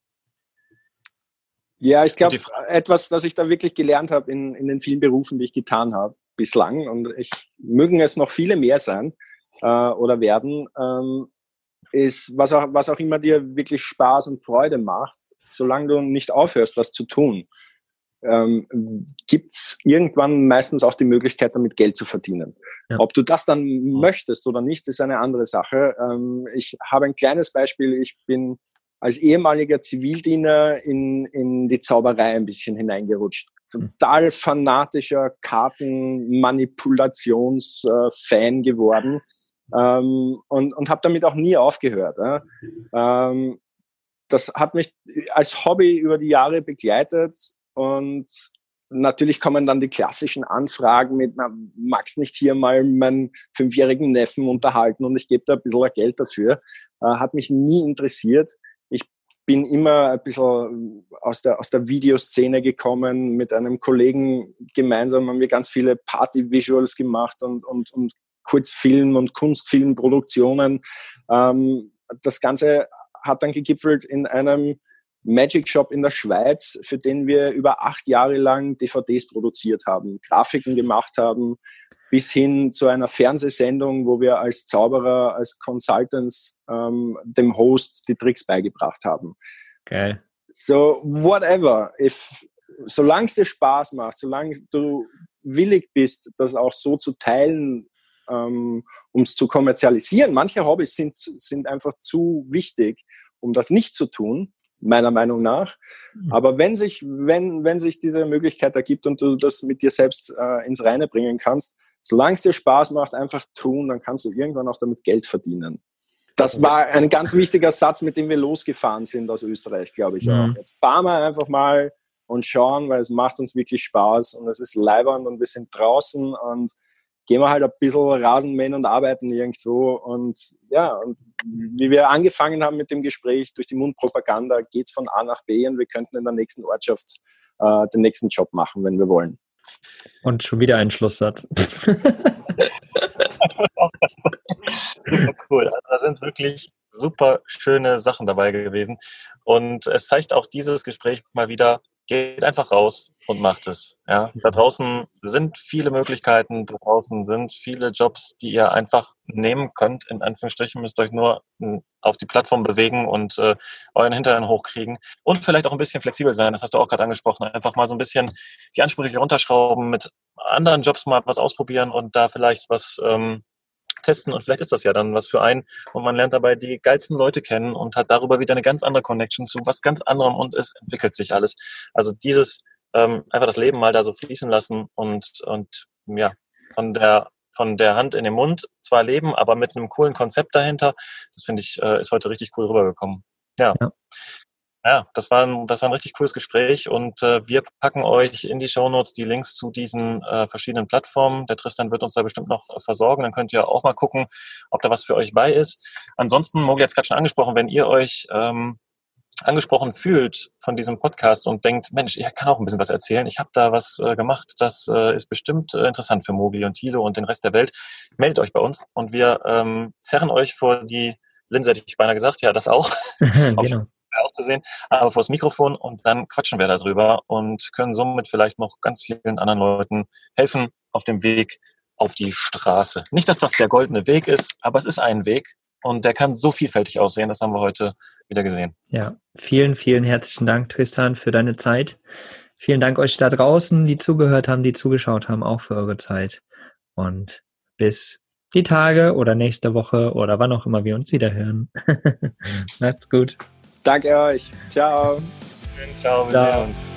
Speaker 3: Ja, ich glaube, etwas, das ich da wirklich gelernt habe in, in den vielen Berufen, die ich getan habe bislang, und ich mögen es noch viele mehr sein äh, oder werden, ähm, ist, was auch, was auch immer dir wirklich Spaß und Freude macht, solange du nicht aufhörst, das zu tun ähm, gibt es irgendwann meistens auch die Möglichkeit, damit Geld zu verdienen. Ja. Ob du das dann möchtest oder nicht, ist eine andere Sache. Ähm, ich habe ein kleines Beispiel. Ich bin als ehemaliger Zivildiener in, in die Zauberei ein bisschen hineingerutscht. Total fanatischer Kartenmanipulationsfan geworden ähm, und, und habe damit auch nie aufgehört. Äh. Ähm, das hat mich als Hobby über die Jahre begleitet und natürlich kommen dann die klassischen Anfragen mit, na, magst nicht hier mal meinen fünfjährigen Neffen unterhalten und ich gebe da ein bisschen Geld dafür. Äh, hat mich nie interessiert. Bin immer ein bisschen aus der, aus der Videoszene gekommen. Mit einem Kollegen gemeinsam haben wir ganz viele Party-Visuals gemacht und, und, und Kurzfilm- und Kunstfilmproduktionen. Ähm, das Ganze hat dann gegipfelt in einem Magic Shop in der Schweiz, für den wir über acht Jahre lang DVDs produziert haben, Grafiken gemacht haben, bis hin zu einer Fernsehsendung, wo wir als Zauberer, als Consultants ähm, dem Host die Tricks beigebracht haben.
Speaker 2: Geil.
Speaker 3: So, whatever. If, solange es dir Spaß macht, solange du willig bist, das auch so zu teilen, ähm, um es zu kommerzialisieren. Manche Hobbys sind, sind einfach zu wichtig, um das nicht zu tun, meiner Meinung nach. Mhm. Aber wenn sich, wenn, wenn sich diese Möglichkeit ergibt und du das mit dir selbst äh, ins Reine bringen kannst, solange es dir Spaß macht, einfach tun, dann kannst du irgendwann auch damit Geld verdienen. Das war ein ganz wichtiger Satz, mit dem wir losgefahren sind aus Österreich, glaube ich auch. Mhm. Jetzt fahren wir einfach mal und schauen, weil es macht uns wirklich Spaß und es ist leibernd und wir sind draußen und gehen wir halt ein bisschen Rasenmähen und arbeiten irgendwo. Und ja, und wie wir angefangen haben mit dem Gespräch, durch die Mundpropaganda geht es von A nach B und wir könnten in der nächsten Ortschaft äh, den nächsten Job machen, wenn wir wollen.
Speaker 2: Und schon wieder ein Schlusssatz.
Speaker 4: super cool. Also da sind wirklich super schöne Sachen dabei gewesen. Und es zeigt auch dieses Gespräch mal wieder, geht einfach raus und macht es. Ja, da draußen sind viele Möglichkeiten, da draußen sind viele Jobs, die ihr einfach nehmen könnt. In Anführungsstrichen müsst euch nur hm, auf die Plattform bewegen und äh, euren Hintern hochkriegen und vielleicht auch ein bisschen flexibel sein. Das hast du auch gerade angesprochen. Einfach mal so ein bisschen die Ansprüche runterschrauben, mit anderen Jobs mal was ausprobieren und da vielleicht was ähm, testen und vielleicht ist das ja dann was für einen und man lernt dabei die geilsten Leute kennen und hat darüber wieder eine ganz andere Connection zu was ganz anderem und es entwickelt sich alles. Also dieses ähm, einfach das Leben mal da so fließen lassen und, und ja, von der von der Hand in den Mund zwar leben, aber mit einem coolen Konzept dahinter. Das finde ich, äh, ist heute richtig cool rübergekommen. Ja. ja. Ja, das war ein, das war ein richtig cooles Gespräch und äh, wir packen euch in die Shownotes die Links zu diesen äh, verschiedenen Plattformen. Der Tristan wird uns da bestimmt noch äh, versorgen. Dann könnt ihr auch mal gucken, ob da was für euch bei ist. Ansonsten, Mogli hat es gerade schon angesprochen, wenn ihr euch ähm, angesprochen fühlt von diesem Podcast und denkt, Mensch, ich kann auch ein bisschen was erzählen. Ich habe da was äh, gemacht, das äh, ist bestimmt äh, interessant für Mogli und Thilo und den Rest der Welt. Meldet euch bei uns und wir ähm, zerren euch vor die Linse, hätte ich beinahe gesagt, ja, das auch. genau auch zu sehen, aber vors Mikrofon und dann quatschen wir darüber und können somit vielleicht noch ganz vielen anderen Leuten helfen auf dem Weg auf die Straße. Nicht, dass das der goldene Weg ist, aber es ist ein Weg und der kann so vielfältig aussehen. Das haben wir heute wieder gesehen.
Speaker 2: Ja, vielen, vielen herzlichen Dank, Tristan, für deine Zeit. Vielen Dank euch da draußen, die zugehört haben, die zugeschaut haben, auch für eure Zeit. Und bis die Tage oder nächste Woche oder wann auch immer wir uns wiederhören. Macht's gut.
Speaker 3: Danke euch. Ciao.
Speaker 4: Ciao, wir Ciao. sehen uns.